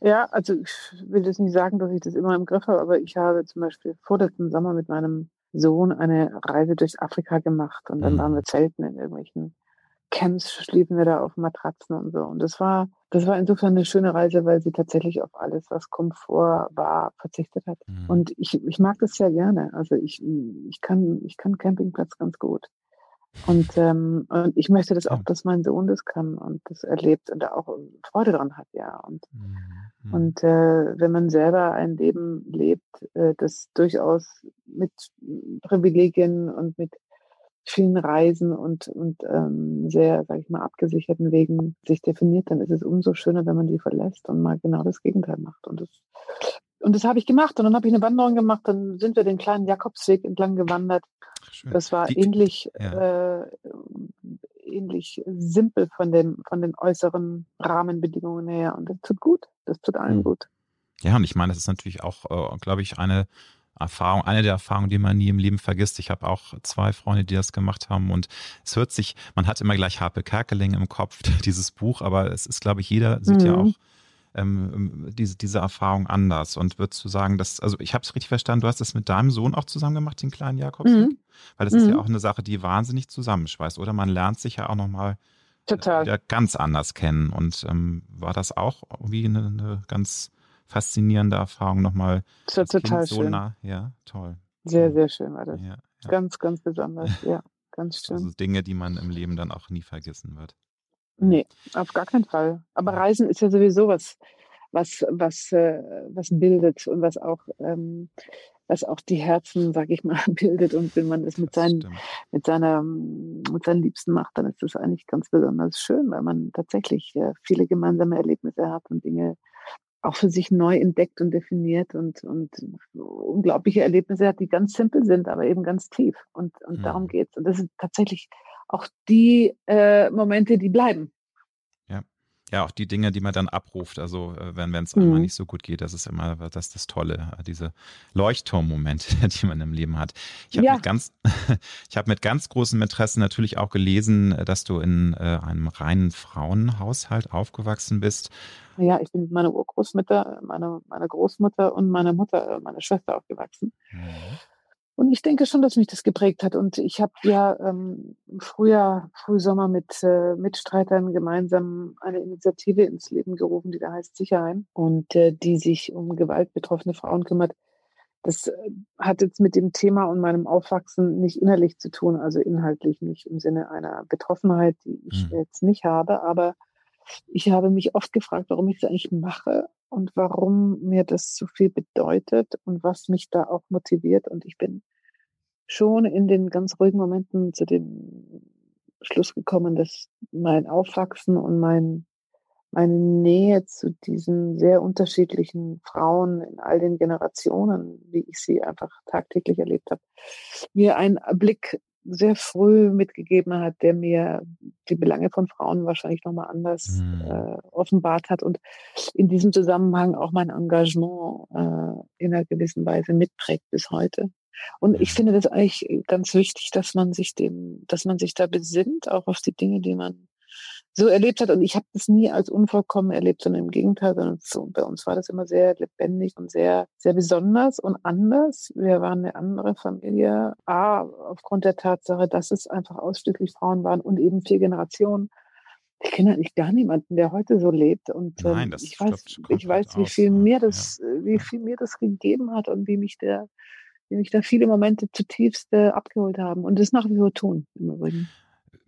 Ja, also ich will das nicht sagen, dass ich das immer im Griff habe, aber ich habe zum Beispiel vorletzten Sommer mit meinem Sohn eine Reise durch Afrika gemacht und dann mhm. waren wir zelten in irgendwelchen Camps, schliefen wir da auf Matratzen und so. Und das war, das war insofern eine schöne Reise, weil sie tatsächlich auf alles, was Komfort war, verzichtet hat. Mhm. Und ich, ich mag das sehr gerne. Also ich, ich kann, ich kann Campingplatz ganz gut. Und, ähm, und ich möchte das auch, dass mein Sohn das kann und das erlebt und da auch Freude dran hat, ja. Und, mhm. und äh, wenn man selber ein Leben lebt, äh, das durchaus mit Privilegien und mit vielen Reisen und, und ähm, sehr, sage ich mal, abgesicherten Wegen sich definiert, dann ist es umso schöner, wenn man die verlässt und mal genau das Gegenteil macht. Und das, und das habe ich gemacht. Und dann habe ich eine Wanderung gemacht. Dann sind wir den kleinen Jakobsweg entlang gewandert. Schön. Das war die, ähnlich, ja. äh, ähnlich simpel von, dem, von den äußeren Rahmenbedingungen her. Und das tut gut. Das tut allen mhm. gut. Ja, und ich meine, das ist natürlich auch, äh, glaube ich, eine Erfahrung, eine der Erfahrungen, die man nie im Leben vergisst. Ich habe auch zwei Freunde, die das gemacht haben und es hört sich, man hat immer gleich Harpe Kerkeling im Kopf, dieses Buch, aber es ist, glaube ich, jeder sieht mhm. ja auch ähm, diese, diese Erfahrung anders und würdest du sagen, dass, also ich habe es richtig verstanden, du hast das mit deinem Sohn auch zusammen gemacht, den kleinen Jakobs? Mhm. Weil das mhm. ist ja mhm. auch eine Sache, die wahnsinnig zusammenschweißt, oder? Man lernt sich ja auch nochmal Total. Ja, ganz anders kennen. Und ähm, war das auch irgendwie eine, eine ganz faszinierende Erfahrung nochmal. Total so schön. Nah. Ja, toll. Sehr, sehr schön war das. Ja, ja. Ganz, ganz besonders. Ja, ganz schön. Also Dinge, die man im Leben dann auch nie vergessen wird. Nee, auf gar keinen Fall. Aber Reisen ist ja sowieso was, was, was, äh, was bildet und was auch, ähm, was auch die Herzen, sag ich mal, bildet. Und wenn man das mit seinen, mit seiner, mit seinen Liebsten macht, dann ist das eigentlich ganz besonders schön, weil man tatsächlich äh, viele gemeinsame Erlebnisse hat und Dinge auch für sich neu entdeckt und definiert und, und unglaubliche Erlebnisse hat, die ganz simpel sind, aber eben ganz tief. Und, und mhm. darum geht's. Und das sind tatsächlich auch die äh, Momente, die bleiben. Ja. Auch die Dinge, die man dann abruft, also äh, wenn es mhm. einmal nicht so gut geht, das ist immer das, das Tolle, äh, diese Leuchtturmmomente, die man im Leben hat. Ich habe ja. mit ganz, ich habe mit ganz großem Interesse natürlich auch gelesen, äh, dass du in einem reinen Frauenhaushalt aufgewachsen bist. Ja, ich bin mit meiner Urgroßmutter, meiner meine Großmutter und meiner Mutter, meine Schwester aufgewachsen. Mhm. Und ich denke schon, dass mich das geprägt hat. Und ich habe ja ähm, früher, Frühsommer mit äh, Mitstreitern gemeinsam eine Initiative ins Leben gerufen, die da heißt Sicherheim und äh, die sich um gewaltbetroffene Frauen kümmert. Das äh, hat jetzt mit dem Thema und meinem Aufwachsen nicht innerlich zu tun, also inhaltlich nicht im Sinne einer Betroffenheit, die ich mhm. jetzt nicht habe. Aber ich habe mich oft gefragt, warum ich das eigentlich mache und warum mir das so viel bedeutet und was mich da auch motiviert. Und ich bin schon in den ganz ruhigen Momenten zu dem Schluss gekommen, dass mein Aufwachsen und mein, meine Nähe zu diesen sehr unterschiedlichen Frauen in all den Generationen, wie ich sie einfach tagtäglich erlebt habe, mir einen Blick sehr früh mitgegeben hat, der mir die Belange von Frauen wahrscheinlich nochmal anders mhm. äh, offenbart hat und in diesem Zusammenhang auch mein Engagement äh, in einer gewissen Weise mitprägt bis heute. Und ich finde das eigentlich ganz wichtig, dass man sich dem, dass man sich da besinnt, auch auf die Dinge, die man so erlebt hat. Und ich habe das nie als unvollkommen erlebt, sondern im Gegenteil, sondern so, bei uns war das immer sehr lebendig und sehr, sehr besonders und anders. Wir waren eine andere Familie. A, aufgrund der Tatsache, dass es einfach ausschließlich Frauen waren und eben vier Generationen. Ich kenne eigentlich gar niemanden, der heute so lebt. Und Nein, ähm, das ich weiß, ich weiß, wie viel mir das, ja. wie viel mir das gegeben hat und wie mich der, wie mich da viele Momente zutiefst äh, abgeholt haben und das nach wie vor tun im Übrigen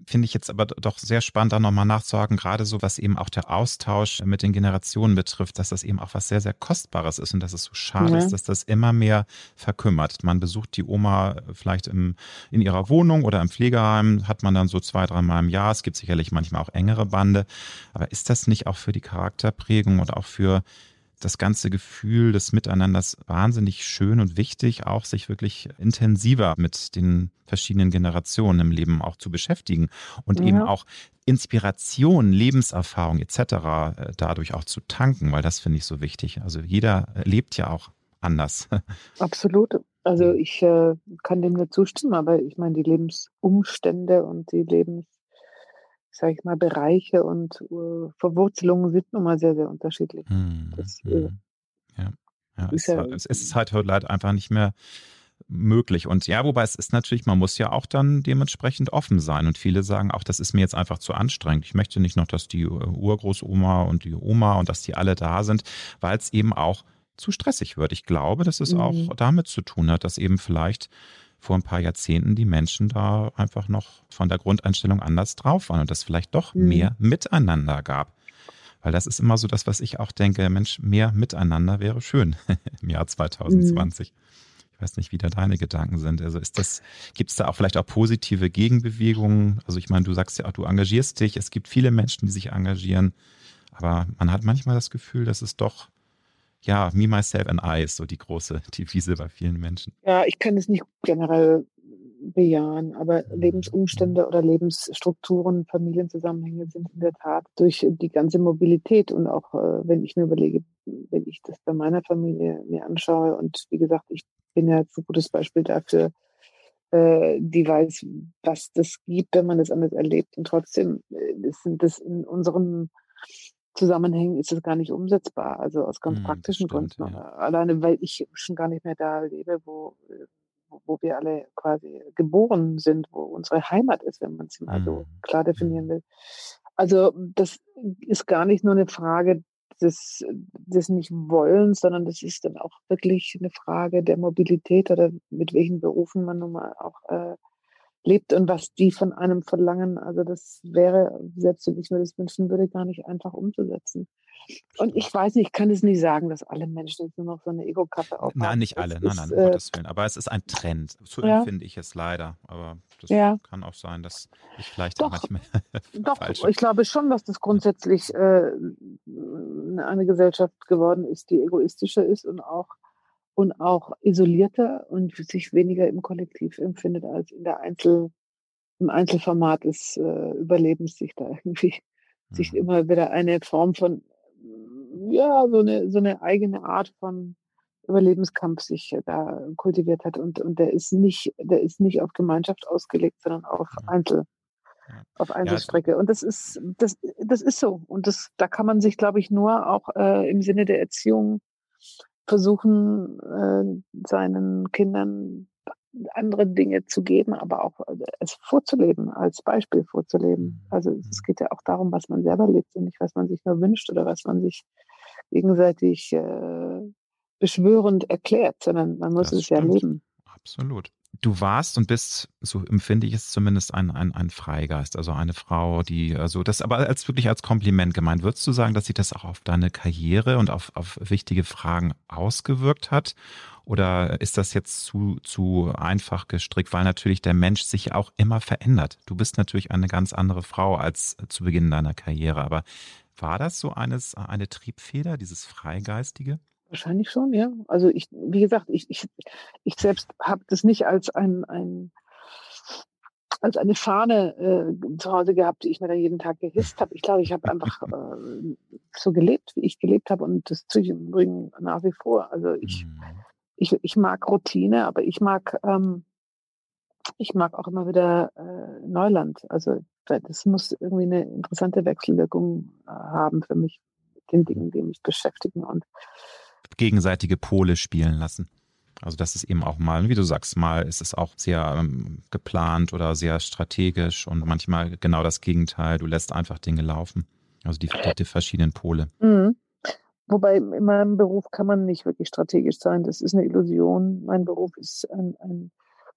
finde ich jetzt aber doch sehr spannend, da nochmal nachzuhaken, gerade so, was eben auch der Austausch mit den Generationen betrifft, dass das eben auch was sehr, sehr Kostbares ist und dass es so schade ja. ist, dass das immer mehr verkümmert. Man besucht die Oma vielleicht im, in ihrer Wohnung oder im Pflegeheim, hat man dann so zwei, dreimal im Jahr. Es gibt sicherlich manchmal auch engere Bande. Aber ist das nicht auch für die Charakterprägung oder auch für das ganze Gefühl des Miteinanders wahnsinnig schön und wichtig, auch sich wirklich intensiver mit den verschiedenen Generationen im Leben auch zu beschäftigen und ja. eben auch Inspiration, Lebenserfahrung etc. Äh, dadurch auch zu tanken, weil das finde ich so wichtig. Also jeder lebt ja auch anders. Absolut. Also ich äh, kann dem nur zustimmen, aber ich meine, die Lebensumstände und die Lebens sage ich mal, Bereiche und uh, Verwurzelungen sind nun mal sehr, sehr unterschiedlich. Hm, das, äh, hm. ja. Ja, ist ja, es, es ist halt heute leider einfach nicht mehr möglich. Und ja, wobei es ist natürlich, man muss ja auch dann dementsprechend offen sein. Und viele sagen auch, das ist mir jetzt einfach zu anstrengend. Ich möchte nicht noch, dass die Urgroßoma und die Oma und dass die alle da sind, weil es eben auch zu stressig wird. Ich glaube, dass es mhm. auch damit zu tun hat, dass eben vielleicht vor ein paar Jahrzehnten die Menschen da einfach noch von der Grundeinstellung anders drauf waren und es vielleicht doch mhm. mehr Miteinander gab. Weil das ist immer so das, was ich auch denke, Mensch, mehr Miteinander wäre schön im Jahr 2020. Mhm. Ich weiß nicht, wie da deine Gedanken sind. Also ist das, gibt es da auch vielleicht auch positive Gegenbewegungen? Also ich meine, du sagst ja auch, du engagierst dich. Es gibt viele Menschen, die sich engagieren. Aber man hat manchmal das Gefühl, dass es doch ja, Me, Myself and I ist so die große Devise bei vielen Menschen. Ja, ich kann es nicht generell bejahen, aber mhm. Lebensumstände oder Lebensstrukturen, Familienzusammenhänge sind in der Tat durch die ganze Mobilität und auch äh, wenn ich mir überlege, wenn ich das bei meiner Familie mir anschaue und wie gesagt, ich bin ja jetzt ein gutes Beispiel dafür, äh, die weiß, was das gibt, wenn man das anders erlebt und trotzdem äh, sind das in unserem Zusammenhängen ist es gar nicht umsetzbar. Also aus ganz hm, praktischen stimmt, Gründen. Ja. Alleine, weil ich schon gar nicht mehr da lebe, wo, wo wir alle quasi geboren sind, wo unsere Heimat ist, wenn man es mal hm. so klar definieren hm. will. Also das ist gar nicht nur eine Frage des, des Nicht-Wollens, sondern das ist dann auch wirklich eine Frage der Mobilität oder mit welchen Berufen man nun mal auch äh, lebt und was die von einem verlangen. Also das wäre, selbst wenn ich mir das wünschen würde, gar nicht einfach umzusetzen. Und ich weiß nicht, ich kann es nicht sagen, dass alle Menschen jetzt nur noch so eine Ego-Kappe aufhaben. Nein, nicht alle, nein, nein, um äh, Gottes Willen. Aber es ist ein Trend. So ja. empfinde ich es leider. Aber das ja. kann auch sein, dass ich vielleicht doch, manchmal Doch, ich glaube schon, dass das grundsätzlich äh, eine Gesellschaft geworden ist, die egoistischer ist und auch und auch isolierter und sich weniger im Kollektiv empfindet als in der Einzel, im Einzelformat des äh, Überlebens sich da irgendwie mhm. sich immer wieder eine Form von ja so eine so eine eigene Art von Überlebenskampf sich da kultiviert hat und und der ist nicht der ist nicht auf Gemeinschaft ausgelegt, sondern auf Einzel auf Einzelstrecke. Und das ist, das, das ist so. Und das, da kann man sich, glaube ich, nur auch äh, im Sinne der Erziehung versuchen, äh, seinen Kindern andere Dinge zu geben, aber auch äh, es vorzuleben, als Beispiel vorzuleben. Mhm. Also es geht ja auch darum, was man selber lebt und nicht, was man sich nur wünscht oder was man sich gegenseitig äh, beschwörend erklärt, sondern man muss das es stimmt. ja leben. Absolut. Du warst und bist, so empfinde ich es zumindest, ein, ein, ein Freigeist, also eine Frau, die, also das aber als wirklich als Kompliment gemeint. Würdest du sagen, dass sich das auch auf deine Karriere und auf, auf wichtige Fragen ausgewirkt hat? Oder ist das jetzt zu, zu einfach gestrickt, weil natürlich der Mensch sich auch immer verändert? Du bist natürlich eine ganz andere Frau als zu Beginn deiner Karriere, aber war das so eines, eine Triebfeder, dieses Freigeistige? Wahrscheinlich schon, ja. Also ich, wie gesagt, ich, ich, ich selbst habe das nicht als ein, ein als eine Fahne äh, zu Hause gehabt, die ich mir dann jeden Tag gehisst habe. Ich glaube, ich habe einfach äh, so gelebt, wie ich gelebt habe und das tue ich im Übrigen nach wie vor. Also ich, mhm. ich, ich mag Routine, aber ich mag ähm, ich mag auch immer wieder äh, Neuland. Also das muss irgendwie eine interessante Wechselwirkung äh, haben für mich, mit den Dingen, die mich beschäftigen und gegenseitige Pole spielen lassen. Also das ist eben auch mal, wie du sagst, mal ist es auch sehr ähm, geplant oder sehr strategisch und manchmal genau das Gegenteil. Du lässt einfach Dinge laufen. Also die, die, verschiedenen Pole. Mhm. Wobei in meinem Beruf kann man nicht wirklich strategisch sein. Das ist eine Illusion. Mein Beruf ist ein, ein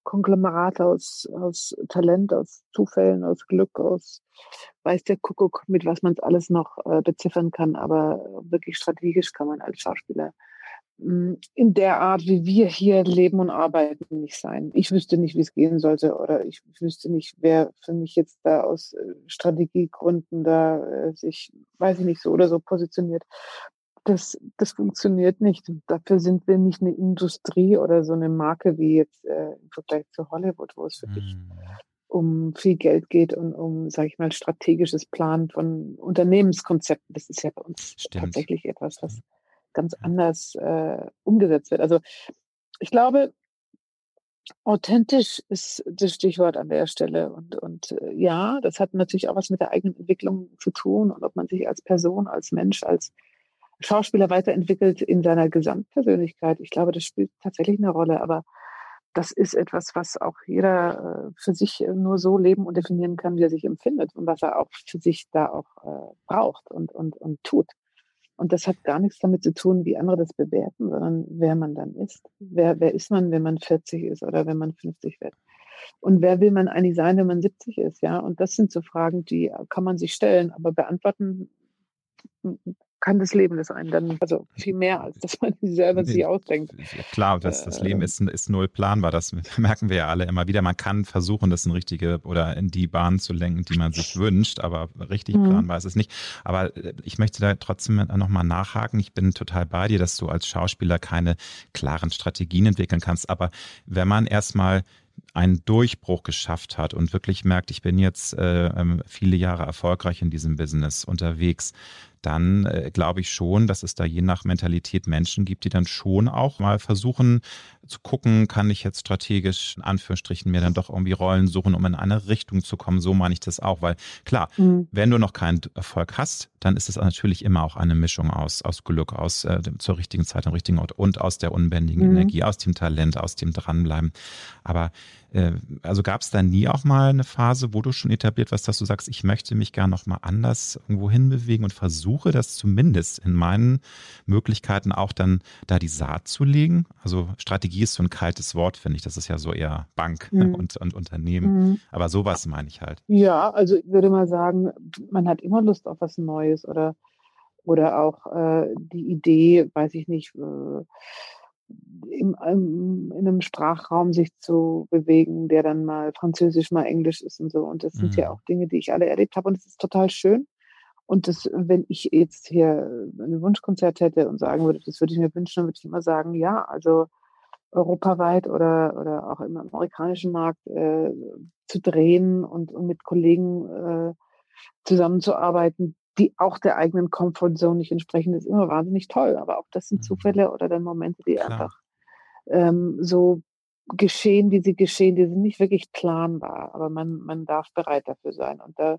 Konglomerat aus, aus Talent, aus Zufällen, aus Glück, aus weiß der Kuckuck, mit was man es alles noch äh, beziffern kann. Aber wirklich strategisch kann man als Schauspieler hm, in der Art, wie wir hier leben und arbeiten, nicht sein. Ich wüsste nicht, wie es gehen sollte oder ich wüsste nicht, wer für mich jetzt da aus äh, Strategiegründen da äh, sich, weiß ich nicht, so oder so positioniert das, das funktioniert nicht. Dafür sind wir nicht eine Industrie oder so eine Marke wie jetzt äh, im Vergleich zu Hollywood, wo es wirklich mhm. um viel Geld geht und um, sage ich mal, strategisches Planen von Unternehmenskonzepten. Das ist ja bei uns Stimmt. tatsächlich etwas, was ganz anders äh, umgesetzt wird. Also ich glaube, authentisch ist das Stichwort an der Stelle. Und, und äh, ja, das hat natürlich auch was mit der eigenen Entwicklung zu tun und ob man sich als Person, als Mensch, als Schauspieler weiterentwickelt in seiner Gesamtpersönlichkeit. Ich glaube, das spielt tatsächlich eine Rolle, aber das ist etwas, was auch jeder äh, für sich nur so leben und definieren kann, wie er sich empfindet und was er auch für sich da auch äh, braucht und, und, und tut. Und das hat gar nichts damit zu tun, wie andere das bewerten, sondern wer man dann ist. Wer, wer ist man, wenn man 40 ist oder wenn man 50 wird? Und wer will man eigentlich sein, wenn man 70 ist? Ja, und das sind so Fragen, die kann man sich stellen, aber beantworten kann das Leben das einen dann, also viel mehr, als dass man sich selber sich ausdenkt. Klar, das, das Leben ähm. ist, ist null planbar, das merken wir ja alle immer wieder. Man kann versuchen, das in richtige oder in die Bahn zu lenken, die man sich wünscht, aber richtig mhm. planbar ist es nicht. Aber äh, ich möchte da trotzdem nochmal nachhaken. Ich bin total bei dir, dass du als Schauspieler keine klaren Strategien entwickeln kannst. Aber wenn man erstmal einen Durchbruch geschafft hat und wirklich merkt, ich bin jetzt äh, ähm, viele Jahre erfolgreich in diesem Business unterwegs, dann äh, glaube ich schon, dass es da je nach Mentalität Menschen gibt, die dann schon auch mal versuchen zu gucken, kann ich jetzt strategisch in Anführungsstrichen mir dann doch irgendwie Rollen suchen, um in eine Richtung zu kommen. So meine ich das auch, weil klar, mhm. wenn du noch keinen Erfolg hast, dann ist es natürlich immer auch eine Mischung aus, aus Glück, aus äh, zur richtigen Zeit am richtigen Ort und aus der unbändigen mhm. Energie, aus dem Talent, aus dem Dranbleiben. Aber also gab es da nie auch mal eine Phase, wo du schon etabliert warst, dass du sagst, ich möchte mich gar noch mal anders irgendwo hinbewegen und versuche das zumindest in meinen Möglichkeiten auch dann da die Saat zu legen? Also Strategie ist so ein kaltes Wort, finde ich. Das ist ja so eher Bank mhm. und, und Unternehmen. Mhm. Aber sowas meine ich halt. Ja, also ich würde mal sagen, man hat immer Lust auf was Neues oder, oder auch äh, die Idee, weiß ich nicht, äh, im, im, in einem Sprachraum sich zu bewegen, der dann mal Französisch, mal Englisch ist und so. Und das sind ja mhm. auch Dinge, die ich alle erlebt habe. Und es ist total schön. Und das, wenn ich jetzt hier ein Wunschkonzert hätte und sagen würde, das würde ich mir wünschen, dann würde ich immer sagen, ja, also europaweit oder, oder auch im amerikanischen Markt äh, zu drehen und, und mit Kollegen äh, zusammenzuarbeiten, die auch der eigenen Comfortzone nicht entsprechen, ist immer wahnsinnig toll. Aber auch das sind mhm. Zufälle oder dann Momente, die Klar. einfach ähm, so geschehen, wie sie geschehen, die sind nicht wirklich planbar, aber man, man darf bereit dafür sein. Und da,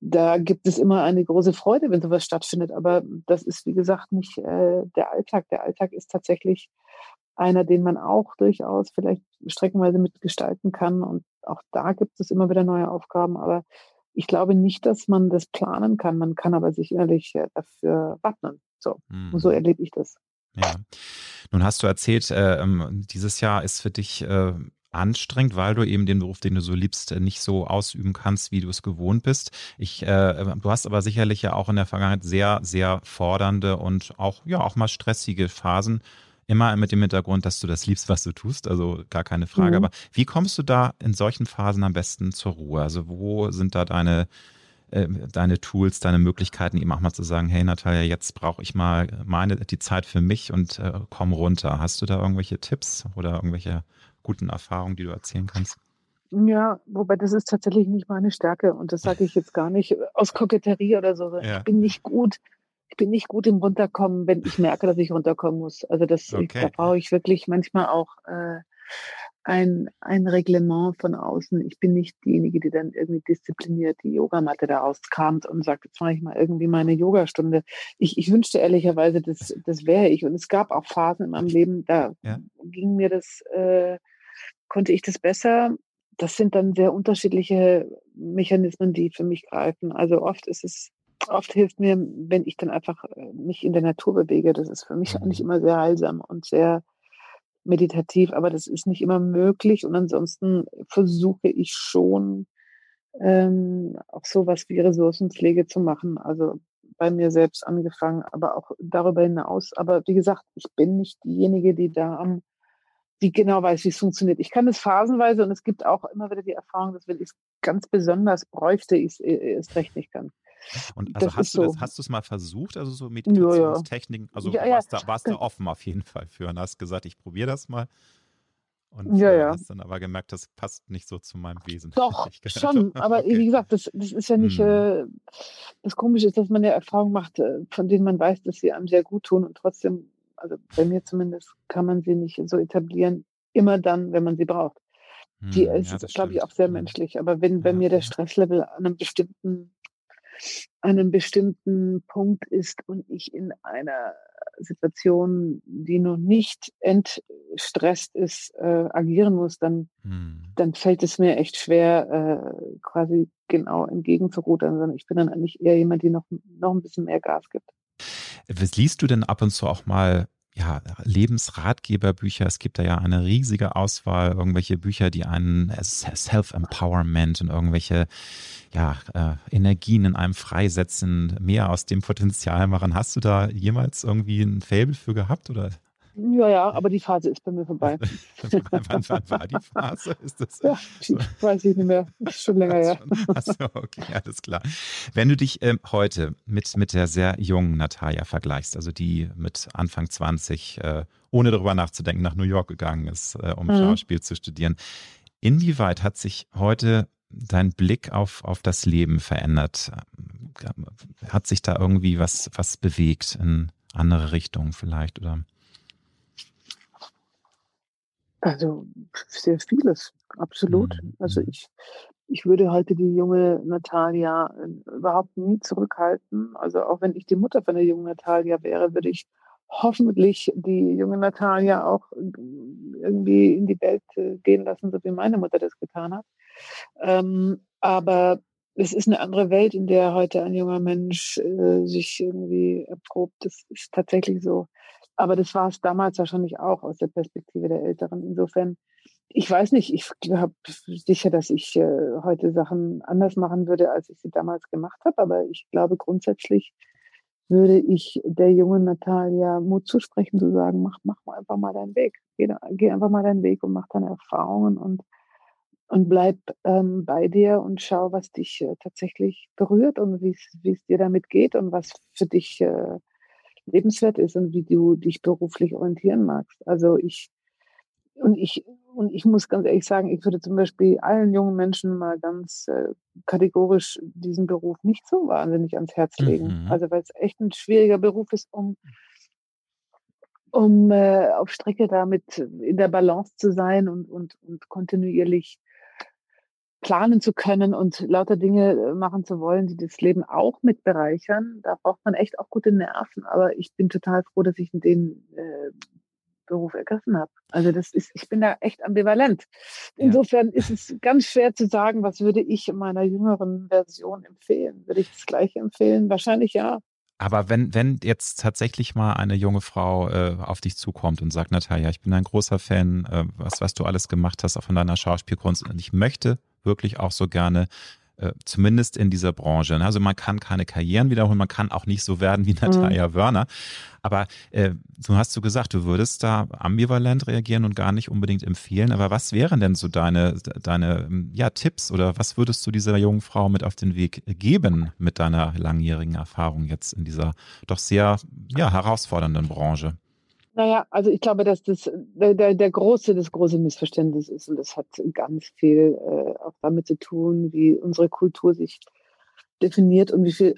da gibt es immer eine große Freude, wenn sowas stattfindet. Aber das ist, wie gesagt, nicht äh, der Alltag. Der Alltag ist tatsächlich einer, den man auch durchaus vielleicht streckenweise mitgestalten kann. Und auch da gibt es immer wieder neue Aufgaben. Aber ich glaube nicht, dass man das planen kann. Man kann aber sich innerlich äh, dafür wappnen. So, mhm. und so erlebe ich das. Ja. Nun hast du erzählt, äh, ähm, dieses Jahr ist für dich äh, anstrengend, weil du eben den Beruf, den du so liebst, äh, nicht so ausüben kannst, wie du es gewohnt bist. Ich, äh, du hast aber sicherlich ja auch in der Vergangenheit sehr, sehr fordernde und auch, ja, auch mal stressige Phasen Immer mit dem Hintergrund, dass du das liebst, was du tust, also gar keine Frage. Mhm. Aber wie kommst du da in solchen Phasen am besten zur Ruhe? Also wo sind da deine, äh, deine Tools, deine Möglichkeiten, eben auch mal zu sagen, hey Natalia, jetzt brauche ich mal meine, die Zeit für mich und äh, komm runter. Hast du da irgendwelche Tipps oder irgendwelche guten Erfahrungen, die du erzählen kannst? Ja, wobei das ist tatsächlich nicht meine Stärke und das sage ich jetzt gar nicht aus Koketterie oder so. Ja. Ich bin nicht gut bin nicht gut im Runterkommen, wenn ich merke, dass ich runterkommen muss. Also das, okay. ich, da brauche ich wirklich manchmal auch äh, ein, ein Reglement von außen. Ich bin nicht diejenige, die dann irgendwie diszipliniert die Yogamatte da rauskramt und sagt, jetzt mache ich mal irgendwie meine Yogastunde. Ich, ich wünschte ehrlicherweise, das, das wäre ich. Und es gab auch Phasen in meinem Leben, da ja. ging mir das, äh, konnte ich das besser. Das sind dann sehr unterschiedliche Mechanismen, die für mich greifen. Also oft ist es oft hilft mir, wenn ich dann einfach äh, mich in der Natur bewege. Das ist für mich mhm. eigentlich immer sehr heilsam und sehr meditativ, aber das ist nicht immer möglich. Und ansonsten versuche ich schon ähm, auch sowas wie Ressourcenpflege zu machen. Also bei mir selbst angefangen, aber auch darüber hinaus. Aber wie gesagt, ich bin nicht diejenige, die da am, die genau weiß, wie es funktioniert. Ich kann es phasenweise und es gibt auch immer wieder die Erfahrung, dass wenn ich es ganz besonders bräuchte, ich es äh, recht nicht kann. Und also das hast du so. das, hast du es mal versucht, also so Meditationstechniken? Also ja, ja. warst, da, warst du offen auf jeden Fall für und hast gesagt, ich probiere das mal. Und ja, äh, ja. hast dann aber gemerkt, das passt nicht so zu meinem Wesen. Doch, schon. Aber okay. wie gesagt, das, das ist ja nicht, hm. äh, das Komische ist, dass man ja Erfahrungen macht, äh, von denen man weiß, dass sie einem sehr gut tun und trotzdem, also bei mir zumindest, kann man sie nicht so etablieren, immer dann, wenn man sie braucht. Die hm, ist, ja, glaube ich, auch sehr hm. menschlich. Aber wenn bei mir der Stresslevel an einem bestimmten einem bestimmten Punkt ist und ich in einer Situation, die noch nicht entstresst ist, äh, agieren muss, dann, hm. dann fällt es mir echt schwer, äh, quasi genau entgegenzurudern, sondern ich bin dann eigentlich eher jemand, die noch, noch ein bisschen mehr Gas gibt. Was liest du denn ab und zu auch mal ja, Lebensratgeberbücher. Es gibt da ja eine riesige Auswahl, irgendwelche Bücher, die einen Self-Empowerment und irgendwelche ja, äh, Energien in einem freisetzen, mehr aus dem Potenzial machen. Hast du da jemals irgendwie ein Fable für gehabt oder ja, ja, aber die Phase ist bei mir vorbei. wann, wann, war die Phase? Ist das ja, so? weiß ich nicht mehr. Ist schon länger her. Achso, okay, alles klar. Wenn du dich ähm, heute mit, mit der sehr jungen Natalia vergleichst, also die mit Anfang 20, äh, ohne darüber nachzudenken, nach New York gegangen ist, äh, um mhm. Schauspiel zu studieren, inwieweit hat sich heute dein Blick auf, auf das Leben verändert? Hat sich da irgendwie was, was bewegt in andere Richtungen vielleicht? Oder? Also sehr vieles, absolut. Mhm. Also mhm. ich, ich würde heute die junge Natalia äh, überhaupt nie zurückhalten. Also auch wenn ich die Mutter von der jungen Natalia wäre, würde ich hoffentlich die junge Natalia auch äh, irgendwie in die Welt äh, gehen lassen, so wie meine Mutter das getan hat. Ähm, aber es ist eine andere Welt, in der heute ein junger Mensch äh, sich irgendwie erprobt. Das ist tatsächlich so. Aber das war es damals wahrscheinlich auch aus der Perspektive der Älteren. Insofern, ich weiß nicht, ich glaube sicher, dass ich äh, heute Sachen anders machen würde, als ich sie damals gemacht habe. Aber ich glaube grundsätzlich würde ich der jungen Natalia Mut zusprechen, zu sagen, mach, mach einfach mal deinen Weg. Geh, geh einfach mal deinen Weg und mach deine Erfahrungen und, und bleib ähm, bei dir und schau, was dich äh, tatsächlich berührt und wie es dir damit geht und was für dich äh, lebenswert ist und wie du dich beruflich orientieren magst. Also ich, und ich, und ich muss ganz ehrlich sagen, ich würde zum Beispiel allen jungen Menschen mal ganz äh, kategorisch diesen Beruf nicht so wahnsinnig ans Herz legen. Mhm. Also weil es echt ein schwieriger Beruf ist, um um äh, auf Strecke damit in der Balance zu sein und, und, und kontinuierlich planen zu können und lauter Dinge äh, machen zu wollen, die das Leben auch mit bereichern. Da braucht man echt auch gute Nerven. Aber ich bin total froh, dass ich in den äh, Beruf ergriffen habe. Also das ist, ich bin da echt ambivalent. Insofern ja. ist es ganz schwer zu sagen, was würde ich in meiner jüngeren Version empfehlen. Würde ich das gleiche empfehlen? Wahrscheinlich ja. Aber wenn, wenn jetzt tatsächlich mal eine junge Frau äh, auf dich zukommt und sagt, Natalia, ich bin ein großer Fan, äh, was, was du alles gemacht hast, auch von deiner Schauspielkunst, und ich möchte wirklich auch so gerne äh, zumindest in dieser Branche. Ne? Also man kann keine Karrieren wiederholen, man kann auch nicht so werden wie mhm. Natalia mhm. Wörner. Aber äh, du hast so gesagt, du würdest da ambivalent reagieren und gar nicht unbedingt empfehlen. Aber was wären denn so deine, deine ja, Tipps oder was würdest du dieser jungen Frau mit auf den Weg geben mit deiner langjährigen Erfahrung jetzt in dieser doch sehr ja, herausfordernden Branche? Naja, also ich glaube, dass das der, der, der große, das große Missverständnis ist und das hat ganz viel äh, auch damit zu tun, wie unsere Kultur sich definiert und wie viel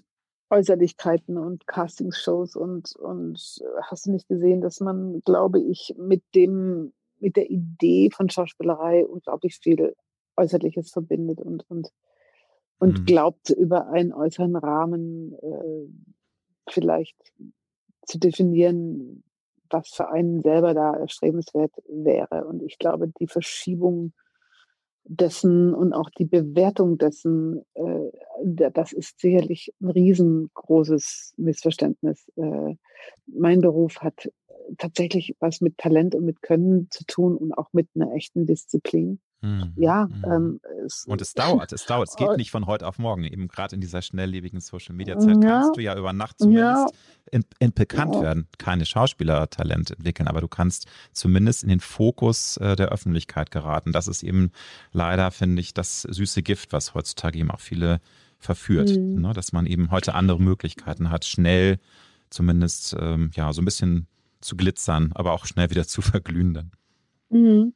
Äußerlichkeiten und Castingshows und, und äh, hast du nicht gesehen, dass man, glaube ich, mit dem, mit der Idee von Schauspielerei unglaublich viel Äußerliches verbindet und, und, und mhm. glaubt, über einen äußeren Rahmen äh, vielleicht zu definieren, was für einen selber da erstrebenswert wäre. Und ich glaube, die Verschiebung dessen und auch die Bewertung dessen, äh, das ist sicherlich ein riesengroßes Missverständnis. Äh, mein Beruf hat tatsächlich was mit Talent und mit Können zu tun und auch mit einer echten Disziplin. Mhm. Ja. Mhm. Ähm, es, und es dauert, es dauert, es geht nicht von heute auf morgen. Eben gerade in dieser schnelllebigen Social-Media-Zeit ja. kannst du ja über Nacht zumindest ja. in, in bekannt ja. werden, keine Schauspielertalent entwickeln, aber du kannst zumindest in den Fokus äh, der Öffentlichkeit geraten. Das ist eben leider, finde ich, das süße Gift, was heutzutage eben auch viele verführt, mhm. ne? dass man eben heute andere Möglichkeiten hat, schnell zumindest ähm, ja so ein bisschen zu glitzern, aber auch schnell wieder zu verglühen dann. Mhm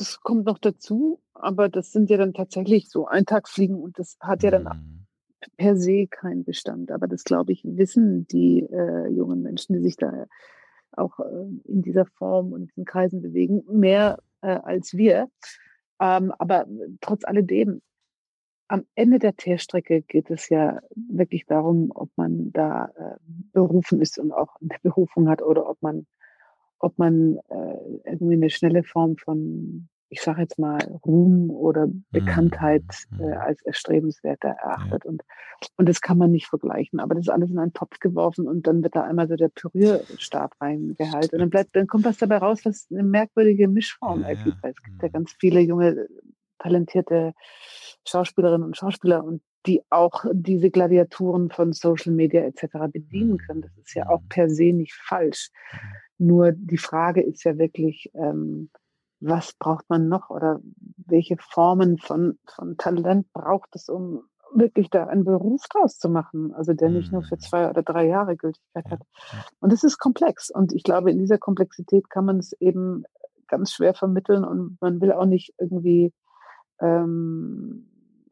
das kommt noch dazu, aber das sind ja dann tatsächlich so Eintagsfliegen und das hat ja dann mhm. per se keinen Bestand. Aber das, glaube ich, wissen die äh, jungen Menschen, die sich da auch äh, in dieser Form und in diesen Kreisen bewegen, mehr äh, als wir. Ähm, aber trotz alledem, am Ende der Teerstrecke geht es ja wirklich darum, ob man da äh, berufen ist und auch eine Berufung hat oder ob man ob man äh, irgendwie eine schnelle Form von, ich sage jetzt mal, Ruhm oder Bekanntheit mhm. äh, als erstrebenswerter erachtet. Ja. Und, und das kann man nicht vergleichen. Aber das ist alles in einen Topf geworfen und dann wird da einmal so der Pürierstab reingehalten. Und dann bleibt, dann kommt was dabei raus, was eine merkwürdige Mischform ergibt. Es gibt ja mhm. ganz viele junge, talentierte Schauspielerinnen und Schauspieler und die auch diese Gladiaturen von Social Media etc. bedienen können. Das ist ja auch mhm. per se nicht falsch. Nur die Frage ist ja wirklich, ähm, was braucht man noch oder welche Formen von, von Talent braucht es, um wirklich da einen Beruf draus zu machen, also der nicht nur für mhm. zwei oder drei Jahre Gültigkeit hat. Und es ist komplex und ich glaube, in dieser Komplexität kann man es eben ganz schwer vermitteln und man will auch nicht irgendwie ähm,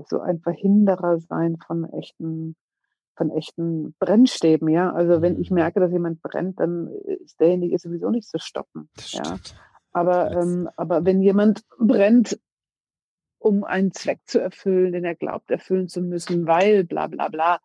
so ein Verhinderer sein von echten von echten Brennstäben, ja. Also wenn ich mhm. merke, dass jemand brennt, dann ist derjenige sowieso nicht zu stoppen. Ja. Aber, ähm, aber wenn jemand brennt, um einen Zweck zu erfüllen, den er glaubt erfüllen zu müssen, weil bla bla bla,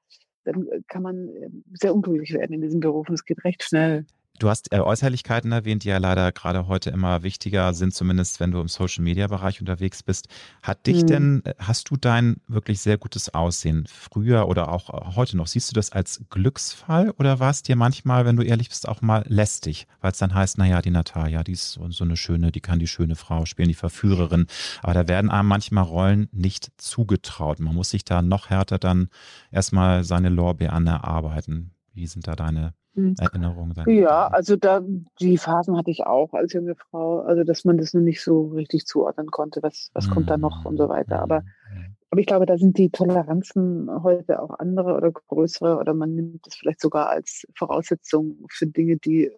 dann kann man äh, sehr unglücklich werden in diesem Beruf und es geht recht schnell. Du hast äh, Äußerlichkeiten erwähnt, die ja leider gerade heute immer wichtiger sind, zumindest wenn du im Social Media Bereich unterwegs bist. Hat dich mhm. denn, äh, hast du dein wirklich sehr gutes Aussehen früher oder auch äh, heute noch, siehst du das als Glücksfall oder war es dir manchmal, wenn du ehrlich bist, auch mal lästig, weil es dann heißt, naja, die Natalia, die ist so eine schöne, die kann die schöne Frau spielen, die Verführerin. Aber da werden einem manchmal Rollen nicht zugetraut. Man muss sich da noch härter dann erstmal seine Lorbeeren erarbeiten. Wie sind da deine Mhm. Erinnerungen? Ja, also da die Phasen hatte ich auch als junge Frau, also dass man das noch nicht so richtig zuordnen konnte, was, was kommt da noch und so weiter. Aber, mhm. aber ich glaube, da sind die Toleranzen heute auch andere oder größere oder man nimmt es vielleicht sogar als Voraussetzung für Dinge, die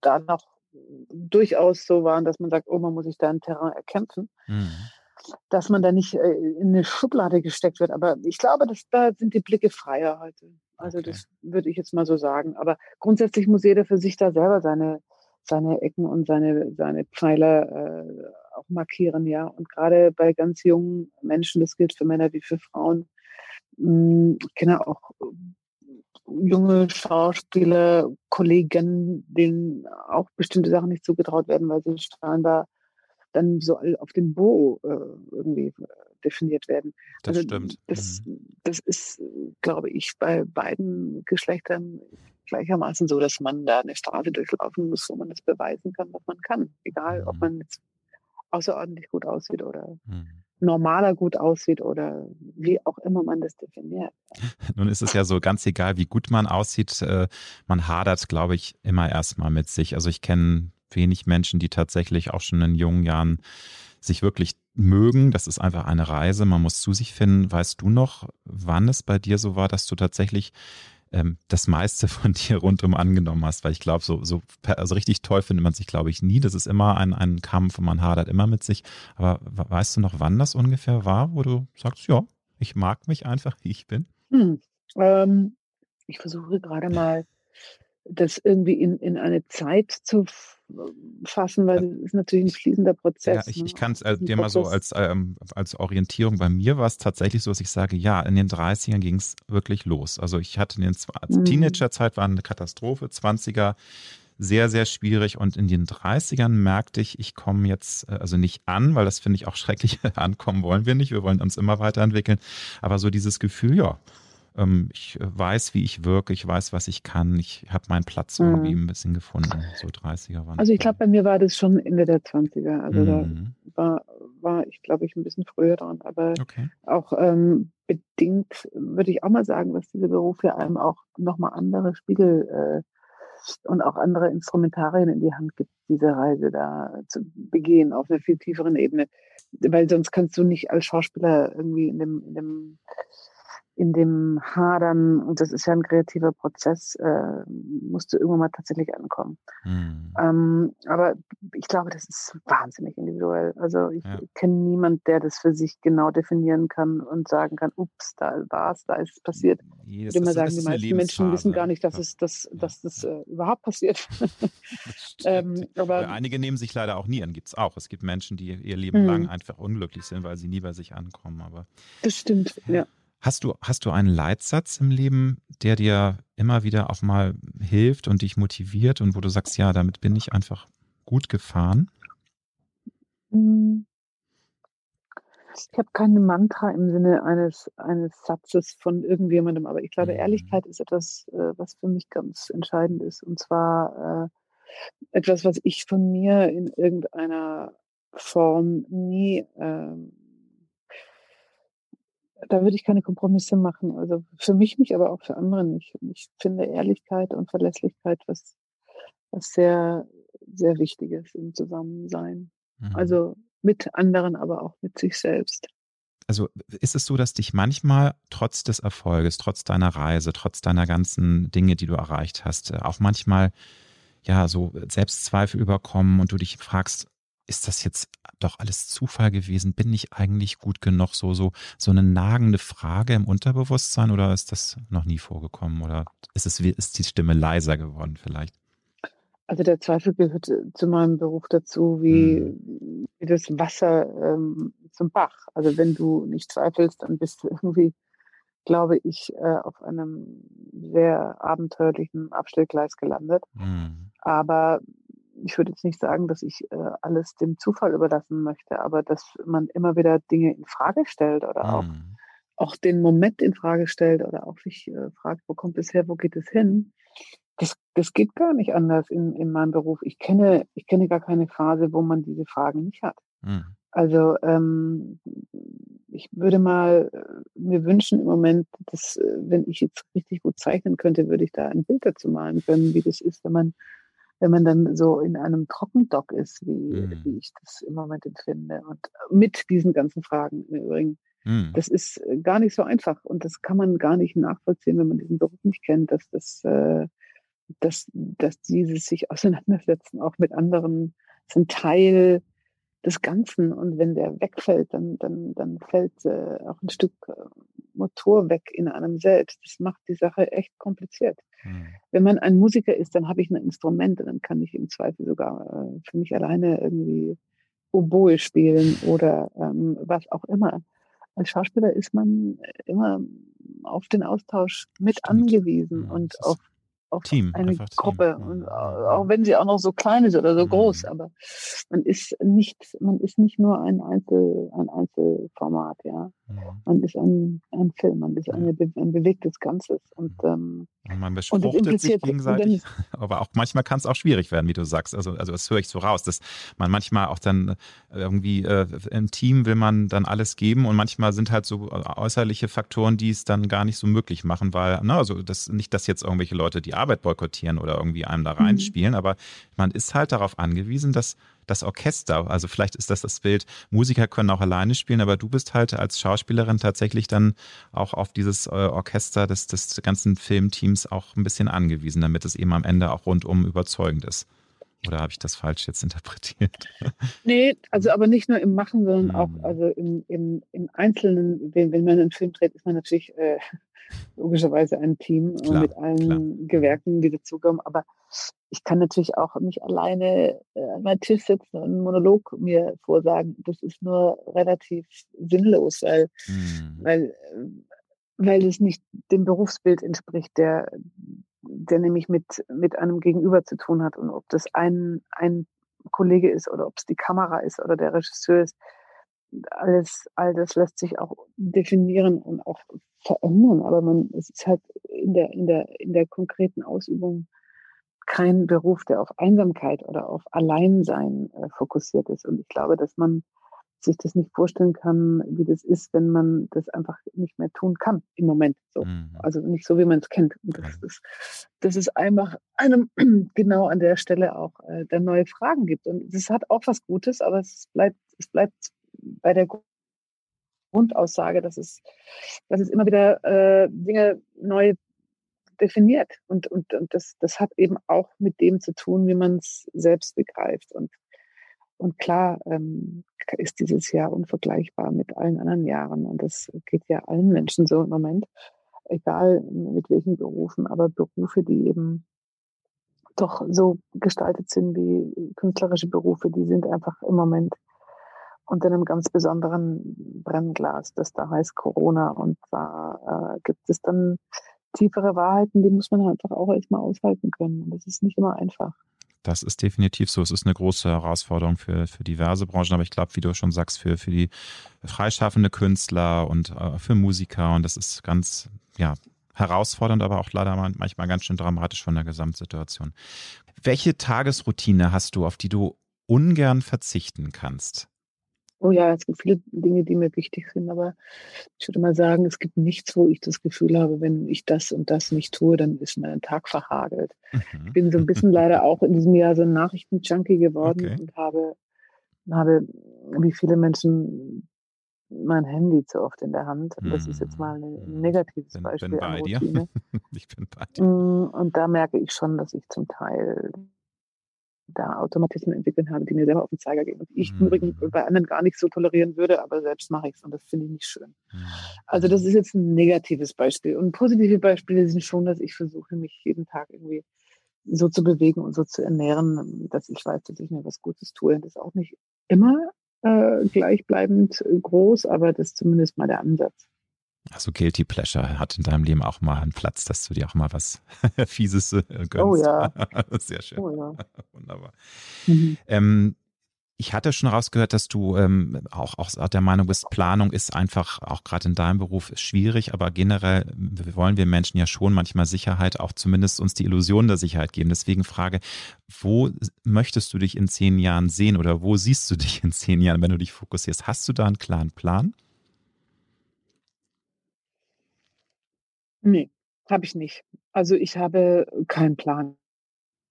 da noch durchaus so waren, dass man sagt, oh, man muss sich da ein Terrain erkämpfen. Mhm dass man da nicht äh, in eine Schublade gesteckt wird. Aber ich glaube, dass da sind die Blicke freier heute. Also okay. das würde ich jetzt mal so sagen. Aber grundsätzlich muss jeder für sich da selber seine, seine Ecken und seine, seine Pfeiler äh, auch markieren, ja. Und gerade bei ganz jungen Menschen, das gilt für Männer wie für Frauen, mh, hm, Kinder auch junge Schauspieler, Kollegen, denen auch bestimmte Sachen nicht zugetraut werden, weil sie scheinbar dann so auf den Bo äh, irgendwie äh, definiert werden. Das also stimmt. Das, mhm. das ist, glaube ich, bei beiden Geschlechtern gleichermaßen so, dass man da eine Straße durchlaufen muss, wo man das beweisen kann, was man kann. Egal, mhm. ob man jetzt außerordentlich gut aussieht oder mhm. normaler gut aussieht oder wie auch immer man das definiert. Nun ist es ja so ganz egal, wie gut man aussieht. Äh, man hadert, glaube ich, immer erstmal mit sich. Also ich kenne wenig Menschen, die tatsächlich auch schon in jungen Jahren sich wirklich mögen. Das ist einfach eine Reise. Man muss zu sich finden. Weißt du noch, wann es bei dir so war, dass du tatsächlich ähm, das meiste von dir rundum angenommen hast? Weil ich glaube, so, so also richtig toll findet man sich, glaube ich, nie. Das ist immer ein, ein Kampf und man hadert immer mit sich. Aber weißt du noch, wann das ungefähr war, wo du sagst, ja, ich mag mich einfach, wie ich bin? Hm, ähm, ich versuche gerade mal das irgendwie in, in eine Zeit zu fassen, weil es ist natürlich ein fließender Prozess. Ja, ich, ne? ich kann es äh, dir mal so als, ähm, als Orientierung. Bei mir war es tatsächlich so, dass ich sage, ja, in den 30ern ging es wirklich los. Also ich hatte in den mhm. Teenagerzeit war eine Katastrophe, 20er sehr, sehr schwierig. Und in den 30ern merkte ich, ich komme jetzt, äh, also nicht an, weil das finde ich auch schrecklich, ankommen wollen wir nicht. Wir wollen uns immer weiterentwickeln. Aber so dieses Gefühl, ja, ich äh, weiß, wie ich wirke, ich weiß, was ich kann. Ich habe meinen Platz mhm. irgendwie ein bisschen gefunden. So 30er waren. Also ich glaube, bei mir war das schon Ende der 20er. Also mhm. da war, war ich, glaube ich, ein bisschen früher dran. Aber okay. auch ähm, bedingt würde ich auch mal sagen, dass diese Berufe einem auch nochmal andere Spiegel äh, und auch andere Instrumentarien in die Hand gibt, diese Reise da zu begehen auf einer viel tieferen Ebene. Weil sonst kannst du nicht als Schauspieler irgendwie in dem, in dem in dem Hadern, und das ist ja ein kreativer Prozess, äh, musst du irgendwann mal tatsächlich ankommen. Mhm. Ähm, aber ich glaube, das ist wahnsinnig individuell. Also ich ja. kenne niemanden, der das für sich genau definieren kann und sagen kann, ups, da war es, da ist es passiert. ich würde immer sagen, die meisten Menschen wissen gar nicht, dass es das, dass das äh, überhaupt passiert. ähm, aber einige nehmen sich leider auch nie an, gibt es auch. Es gibt Menschen, die ihr Leben mhm. lang einfach unglücklich sind, weil sie nie bei sich ankommen. Aber das stimmt, ja. ja. Hast du, hast du einen Leitsatz im Leben, der dir immer wieder auch mal hilft und dich motiviert und wo du sagst, ja, damit bin ich einfach gut gefahren? Ich habe keine Mantra im Sinne eines, eines Satzes von irgendjemandem, aber ich glaube, mhm. Ehrlichkeit ist etwas, äh, was für mich ganz entscheidend ist. Und zwar äh, etwas, was ich von mir in irgendeiner Form nie ähm, da würde ich keine Kompromisse machen. Also für mich nicht, aber auch für andere nicht. Und ich finde Ehrlichkeit und Verlässlichkeit was, was sehr, sehr Wichtiges im Zusammensein. Mhm. Also mit anderen, aber auch mit sich selbst. Also ist es so, dass dich manchmal trotz des Erfolges, trotz deiner Reise, trotz deiner ganzen Dinge, die du erreicht hast, äh, auch manchmal ja so Selbstzweifel überkommen und du dich fragst, ist das jetzt doch alles Zufall gewesen? Bin ich eigentlich gut genug? So, so, so eine nagende Frage im Unterbewusstsein oder ist das noch nie vorgekommen? Oder ist es, ist die Stimme leiser geworden vielleicht? Also der Zweifel gehört zu meinem Beruf dazu, wie, hm. wie das Wasser ähm, zum Bach. Also wenn du nicht zweifelst, dann bist du irgendwie, glaube ich, äh, auf einem sehr abenteuerlichen Abstellgleis gelandet. Hm. Aber ich würde jetzt nicht sagen, dass ich äh, alles dem Zufall überlassen möchte, aber dass man immer wieder Dinge in Frage stellt oder auch, mhm. auch den Moment in Frage stellt oder auch sich äh, fragt, wo kommt es her, wo geht es hin? Das, das geht gar nicht anders in, in meinem Beruf. Ich kenne, ich kenne gar keine Phase, wo man diese Fragen nicht hat. Mhm. Also ähm, ich würde mal äh, mir wünschen im Moment, dass äh, wenn ich jetzt richtig gut zeichnen könnte, würde ich da ein Bild dazu malen können, wie das ist, wenn man wenn man dann so in einem Trockendock ist, wie, mhm. wie ich das im Moment empfinde. Und mit diesen ganzen Fragen im Übrigen. Mhm. Das ist äh, gar nicht so einfach und das kann man gar nicht nachvollziehen, wenn man diesen Beruf nicht kennt, dass das, äh, dass, dass dieses sich auseinandersetzen auch mit anderen sind Teil des Ganzen und wenn der wegfällt, dann, dann, dann fällt äh, auch ein Stück äh, Motor weg in einem selbst. Das macht die Sache echt kompliziert. Mhm. Wenn man ein Musiker ist, dann habe ich ein Instrument und dann kann ich im Zweifel sogar äh, für mich alleine irgendwie Oboe spielen oder ähm, was auch immer. Als Schauspieler ist man immer auf den Austausch mit Stimmt. angewiesen ja, und auf auf Team, eine Gruppe. Team. Und auch wenn sie auch noch so klein ist oder so mhm. groß, aber man ist nicht, man ist nicht nur ein Einzel, ein Einzelformat, ja. Mhm. Man ist ein, ein Film, man ist eine, ein bewegtes Ganzes. Und, mhm. ähm, man befruchtet sich gegenseitig, aber auch manchmal kann es auch schwierig werden, wie du sagst. Also, also das höre ich so raus, dass man manchmal auch dann irgendwie äh, im Team will man dann alles geben und manchmal sind halt so äußerliche Faktoren, die es dann gar nicht so möglich machen, weil, na, also das nicht, dass jetzt irgendwelche Leute die Arbeit boykottieren oder irgendwie einem da reinspielen, mhm. aber man ist halt darauf angewiesen, dass das Orchester, also vielleicht ist das das Bild, Musiker können auch alleine spielen, aber du bist halt als Schauspielerin tatsächlich dann auch auf dieses äh, Orchester des, des ganzen Filmteams auch ein bisschen angewiesen, damit es eben am Ende auch rundum überzeugend ist. Oder habe ich das falsch jetzt interpretiert? Nee, also aber nicht nur im Machen, sondern hm. auch also im, im, im Einzelnen, wenn, wenn man einen Film dreht, ist man natürlich äh, logischerweise ein Team klar, mit allen klar. Gewerken, die dazukommen. Aber ich kann natürlich auch mich alleine äh, an meinem Tisch sitzen und einen Monolog mir vorsagen. Das ist nur relativ sinnlos, weil, hm. weil, weil es nicht dem Berufsbild entspricht, der, der nämlich mit, mit einem Gegenüber zu tun hat. Und ob das ein, ein Kollege ist oder ob es die Kamera ist oder der Regisseur ist, alles, all das lässt sich auch definieren und auch verändern. Aber man, es ist halt in der, in der, in der konkreten Ausübung kein Beruf, der auf Einsamkeit oder auf Alleinsein äh, fokussiert ist. Und ich glaube, dass man sich das nicht vorstellen kann, wie das ist, wenn man das einfach nicht mehr tun kann im Moment. So. Mhm. Also nicht so, wie man es kennt. Und das ist, das ist einfach einem genau an der Stelle auch äh, dann neue Fragen gibt. Und das hat auch was Gutes, aber es bleibt, es bleibt bei der Grundaussage, dass es, dass es immer wieder äh, Dinge neu definiert. Und, und, und das, das hat eben auch mit dem zu tun, wie man es selbst begreift. Und und klar ähm, ist dieses Jahr unvergleichbar mit allen anderen Jahren. Und das geht ja allen Menschen so im Moment, egal mit welchen Berufen, aber Berufe, die eben doch so gestaltet sind wie künstlerische Berufe, die sind einfach im Moment unter einem ganz besonderen Brennglas, das da heißt Corona. Und da äh, gibt es dann tiefere Wahrheiten, die muss man einfach auch erstmal aushalten können. Und das ist nicht immer einfach. Das ist definitiv so. Es ist eine große Herausforderung für, für diverse Branchen, aber ich glaube, wie du schon sagst, für, für die freischaffende Künstler und äh, für Musiker und das ist ganz, ja, herausfordernd, aber auch leider manchmal ganz schön dramatisch von der Gesamtsituation. Welche Tagesroutine hast du, auf die du ungern verzichten kannst? Oh ja, es gibt viele Dinge, die mir wichtig sind, aber ich würde mal sagen, es gibt nichts, wo ich das Gefühl habe, wenn ich das und das nicht tue, dann ist mein Tag verhagelt. Mhm. Ich bin so ein bisschen leider auch in diesem Jahr so ein Nachrichtenjunkie geworden okay. und habe, habe, wie viele Menschen, mein Handy zu oft in der Hand. Das ist jetzt mal ein mhm. negatives bin, Beispiel. Bin bei dir. ich bin bei dir. Mm, und da merke ich schon, dass ich zum Teil da Automatismen entwickeln habe, die mir selber auf den Zeiger gehen. Und ich mhm. übrigens bei anderen gar nicht so tolerieren würde, aber selbst mache ich es und das finde ich nicht schön. Mhm. Also das ist jetzt ein negatives Beispiel. Und positive Beispiele sind schon, dass ich versuche, mich jeden Tag irgendwie so zu bewegen und so zu ernähren, dass ich weiß, dass ich mir was Gutes tue. Das ist auch nicht immer äh, gleichbleibend groß, aber das ist zumindest mal der Ansatz. Also Guilty Pleasure hat in deinem Leben auch mal einen Platz, dass du dir auch mal was Fieses äh, gönnst. Oh ja. Sehr schön. Oh ja. Wunderbar. Mhm. Ähm, ich hatte schon rausgehört, dass du ähm, auch, auch der Meinung bist, Planung ist einfach, auch gerade in deinem Beruf, schwierig, aber generell wollen wir Menschen ja schon manchmal Sicherheit, auch zumindest uns die Illusion der Sicherheit geben. Deswegen frage, wo möchtest du dich in zehn Jahren sehen oder wo siehst du dich in zehn Jahren, wenn du dich fokussierst? Hast du da einen klaren Plan? Nee, habe ich nicht. Also ich habe keinen Plan,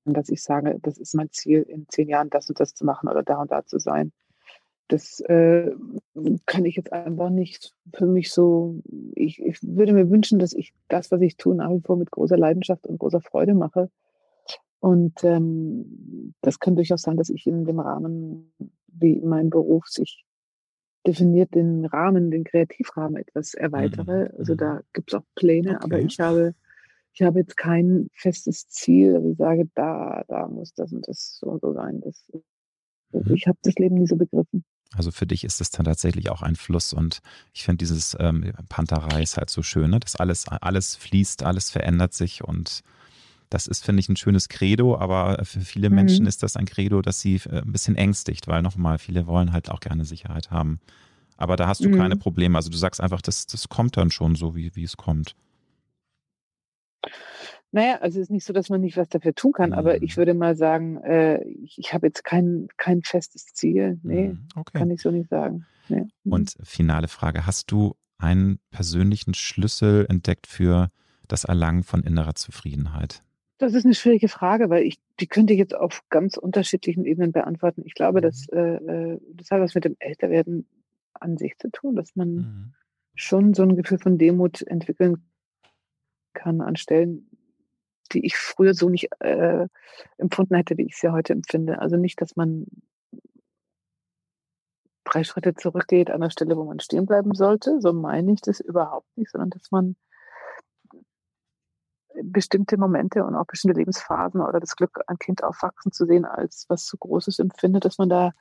dass ich sage, das ist mein Ziel, in zehn Jahren das und das zu machen oder da und da zu sein. Das äh, kann ich jetzt einfach nicht für mich so. Ich, ich würde mir wünschen, dass ich das, was ich tue, nach wie vor mit großer Leidenschaft und großer Freude mache. Und ähm, das kann durchaus sein, dass ich in dem Rahmen, wie mein Beruf sich definiert den Rahmen, den Kreativrahmen etwas erweitere. Mhm. Also da mhm. gibt es auch Pläne, okay. aber ich habe, ich habe jetzt kein festes Ziel, dass ich sage, da, da muss das und das so und so sein. Das, mhm. Ich habe das Leben nie so begriffen. Also für dich ist es dann tatsächlich auch ein Fluss und ich finde dieses ähm, Panterei ist halt so schön, ne? dass alles, alles fließt, alles verändert sich und das ist, finde ich, ein schönes Credo, aber für viele mhm. Menschen ist das ein Credo, das sie äh, ein bisschen ängstigt, weil nochmal, viele wollen halt auch gerne Sicherheit haben. Aber da hast du mhm. keine Probleme. Also du sagst einfach, das, das kommt dann schon so, wie, wie es kommt. Naja, also es ist nicht so, dass man nicht was dafür tun kann, mhm. aber ich mhm. würde mal sagen, äh, ich, ich habe jetzt kein, kein festes Ziel. Nee, mhm. okay. kann ich so nicht sagen. Nee. Mhm. Und finale Frage, hast du einen persönlichen Schlüssel entdeckt für das Erlangen von innerer Zufriedenheit? Das ist eine schwierige Frage, weil ich die könnte ich jetzt auf ganz unterschiedlichen Ebenen beantworten. Ich glaube, dass äh, äh, das hat was mit dem Älterwerden an sich zu tun, dass man mhm. schon so ein Gefühl von Demut entwickeln kann an Stellen, die ich früher so nicht äh, empfunden hätte, wie ich sie heute empfinde. Also nicht, dass man drei Schritte zurückgeht an der Stelle, wo man stehen bleiben sollte. So meine ich das überhaupt nicht, sondern dass man bestimmte Momente und auch bestimmte Lebensphasen oder das Glück, ein Kind aufwachsen zu sehen, als was zu Großes empfindet, dass man da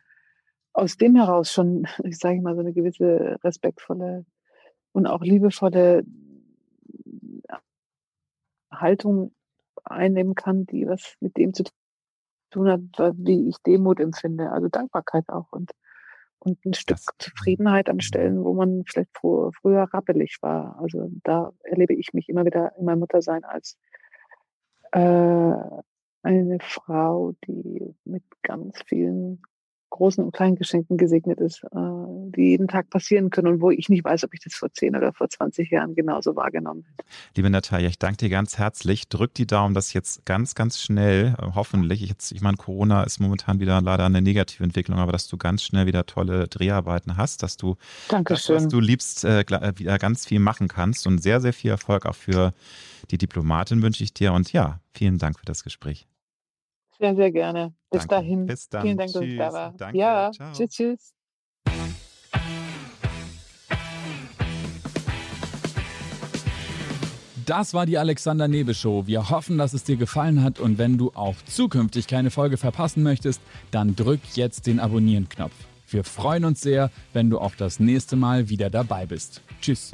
aus dem heraus schon, ich sage mal, so eine gewisse respektvolle und auch liebevolle Haltung einnehmen kann, die was mit dem zu tun hat, wie ich Demut empfinde, also Dankbarkeit auch und, und ein Stück das, Zufriedenheit an Stellen, wo man vielleicht früher, früher rappelig war. Also da erlebe ich mich immer wieder in meinem Muttersein als äh, eine Frau, die mit ganz vielen großen und kleinen Geschenken gesegnet ist, äh, die jeden Tag passieren können und wo ich nicht weiß, ob ich das vor 10 oder vor 20 Jahren genauso wahrgenommen hätte. Liebe Natalia, ich danke dir ganz herzlich. Drück die Daumen, dass jetzt ganz, ganz schnell, äh, hoffentlich, ich, jetzt, ich meine, Corona ist momentan wieder leider eine negative Entwicklung, aber dass du ganz schnell wieder tolle Dreharbeiten hast, dass du Dankeschön. das, was du liebst, äh, wieder ganz viel machen kannst und sehr, sehr viel Erfolg auch für die Diplomatin wünsche ich dir und ja, vielen Dank für das Gespräch. Sehr, sehr gerne. Bis Danke. dahin. Bis dann. Vielen Dank, dass ich da war. Danke. Ja, Ciao. tschüss, tschüss. Das war die Alexander Nebel Show. Wir hoffen, dass es dir gefallen hat und wenn du auch zukünftig keine Folge verpassen möchtest, dann drück jetzt den Abonnieren-Knopf. Wir freuen uns sehr, wenn du auch das nächste Mal wieder dabei bist. Tschüss.